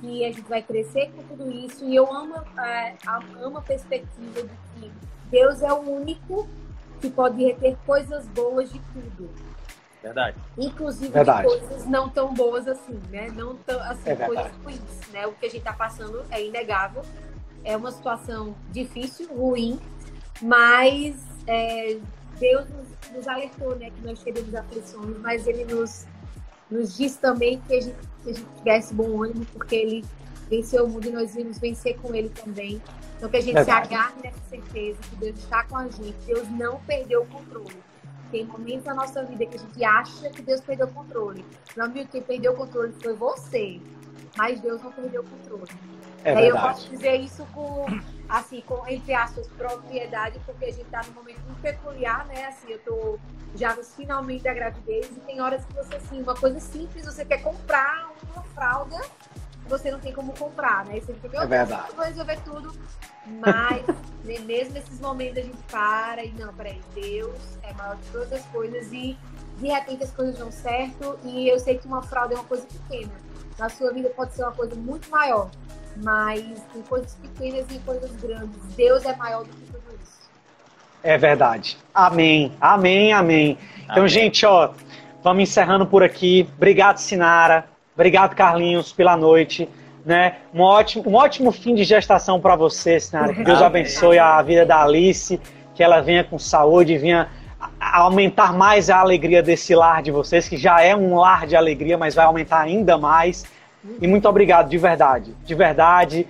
que a gente vai crescer com tudo isso. E eu amo, é, amo a perspectiva de que Deus é o único que pode reter coisas boas de tudo. Verdade. Inclusive Verdade. de coisas não tão boas assim, né? Não tão assim, é coisas ruins, né? O que a gente está passando é inegável. É uma situação difícil, ruim, mas é, Deus nos, nos, alertou, né? Que nós teríamos aflições, mas Ele nos, nos diz também que a gente, que a gente tivesse bom ânimo, porque Ele venceu o mundo e nós íamos vencer com Ele também. Então que a gente Verdade. se agarre nessa certeza que Deus está com a gente. Deus não perdeu o controle tem momentos na nossa vida que a gente acha que Deus perdeu o controle. Meu amigo, quem perdeu o controle foi você. Mas Deus não perdeu o controle. É Aí eu posso dizer isso com, assim, com, entre aspas, propriedade, porque a gente está num momento muito peculiar, né? Assim, eu tô já nos finalmente da gravidez e tem horas que você, assim, uma coisa simples, você quer comprar uma fralda você não tem como comprar, né? Você fica, meu é verdade. vou resolver tudo. Mas, né, mesmo nesses momentos, a gente para e, não, peraí, Deus é maior que todas as coisas e, de repente, as coisas dão certo. E eu sei que uma fraude é uma coisa pequena. Na sua vida pode ser uma coisa muito maior. Mas tem coisas pequenas e coisas grandes. Deus é maior do que tudo isso. É verdade. Amém. Amém, amém. Então, amém. gente, ó, vamos encerrando por aqui. Obrigado, Sinara. Obrigado, Carlinhos, pela noite. Né? Um, ótimo, um ótimo fim de gestação para você, Sinara. Que Deus abençoe a vida da Alice, que ela venha com saúde, venha aumentar mais a alegria desse lar de vocês, que já é um lar de alegria, mas vai aumentar ainda mais. E muito obrigado, de verdade. De verdade.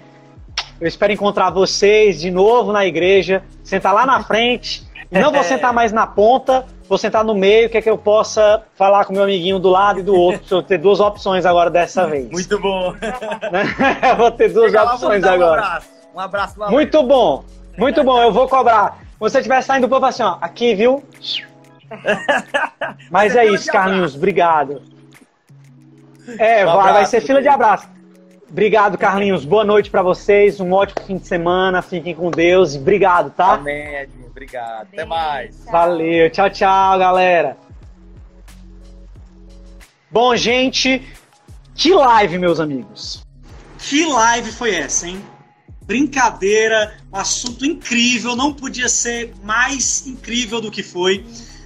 Eu espero encontrar vocês de novo na igreja, sentar lá na frente. Não vou sentar mais na ponta, vou sentar no meio, que é que eu possa falar com meu amiguinho do lado e do outro. Vou ter duas opções agora dessa vez. Muito bom. vou ter duas Chega opções lá, agora. Um abraço. Um abraço lá. Muito bom. Muito bom, eu vou cobrar. Se você estiver saindo do povo assim, ó, aqui, viu? Mas é isso, Carlinhos, obrigado. É, um vai, vai ser fila de abraço. Obrigado, Carlinhos. Boa noite para vocês. Um ótimo fim de semana. Fiquem com Deus. Obrigado, tá? Amém, Edinho. Obrigado. Até mais. Tchau. Valeu. Tchau, tchau, galera. Bom, gente, que live, meus amigos. Que live foi essa, hein? Brincadeira, um assunto incrível, não podia ser mais incrível do que foi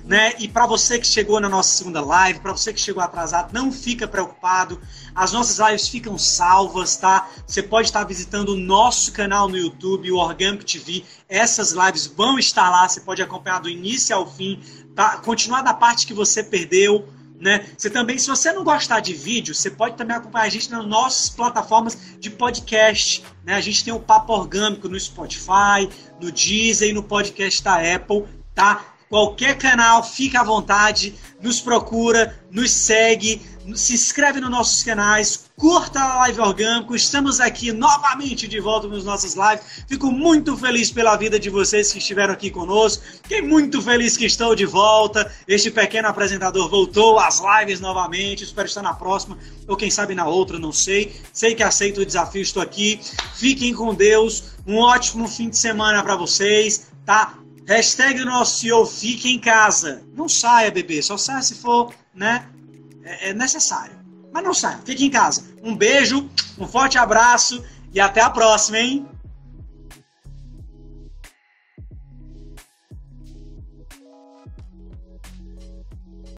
né? E para você que chegou na nossa segunda live, para você que chegou atrasado, não fica preocupado. As nossas lives ficam salvas, tá? Você pode estar visitando o nosso canal no YouTube, o Orgânico TV. Essas lives vão estar lá, você pode acompanhar do início ao fim, tá? Continuar da parte que você perdeu. Né? Você também, se você não gostar de vídeo, você pode também acompanhar a gente nas nossas plataformas de podcast. Né? A gente tem o Papo Orgânico no Spotify, no Deezer e no podcast da Apple, tá? Qualquer canal, fica à vontade, nos procura, nos segue, se inscreve nos nossos canais, curta a live orgânico. Estamos aqui novamente de volta nos nossos lives. Fico muito feliz pela vida de vocês que estiveram aqui conosco. Fiquei muito feliz que estou de volta. Este pequeno apresentador voltou às lives novamente. Espero estar na próxima ou quem sabe na outra, não sei. Sei que aceito o desafio, estou aqui. Fiquem com Deus. Um ótimo fim de semana para vocês, tá? Hashtag nosso CEO fique em casa. Não saia, bebê. Só saia se for, né? É, é necessário. Mas não saia. Fique em casa. Um beijo, um forte abraço e até a próxima, hein?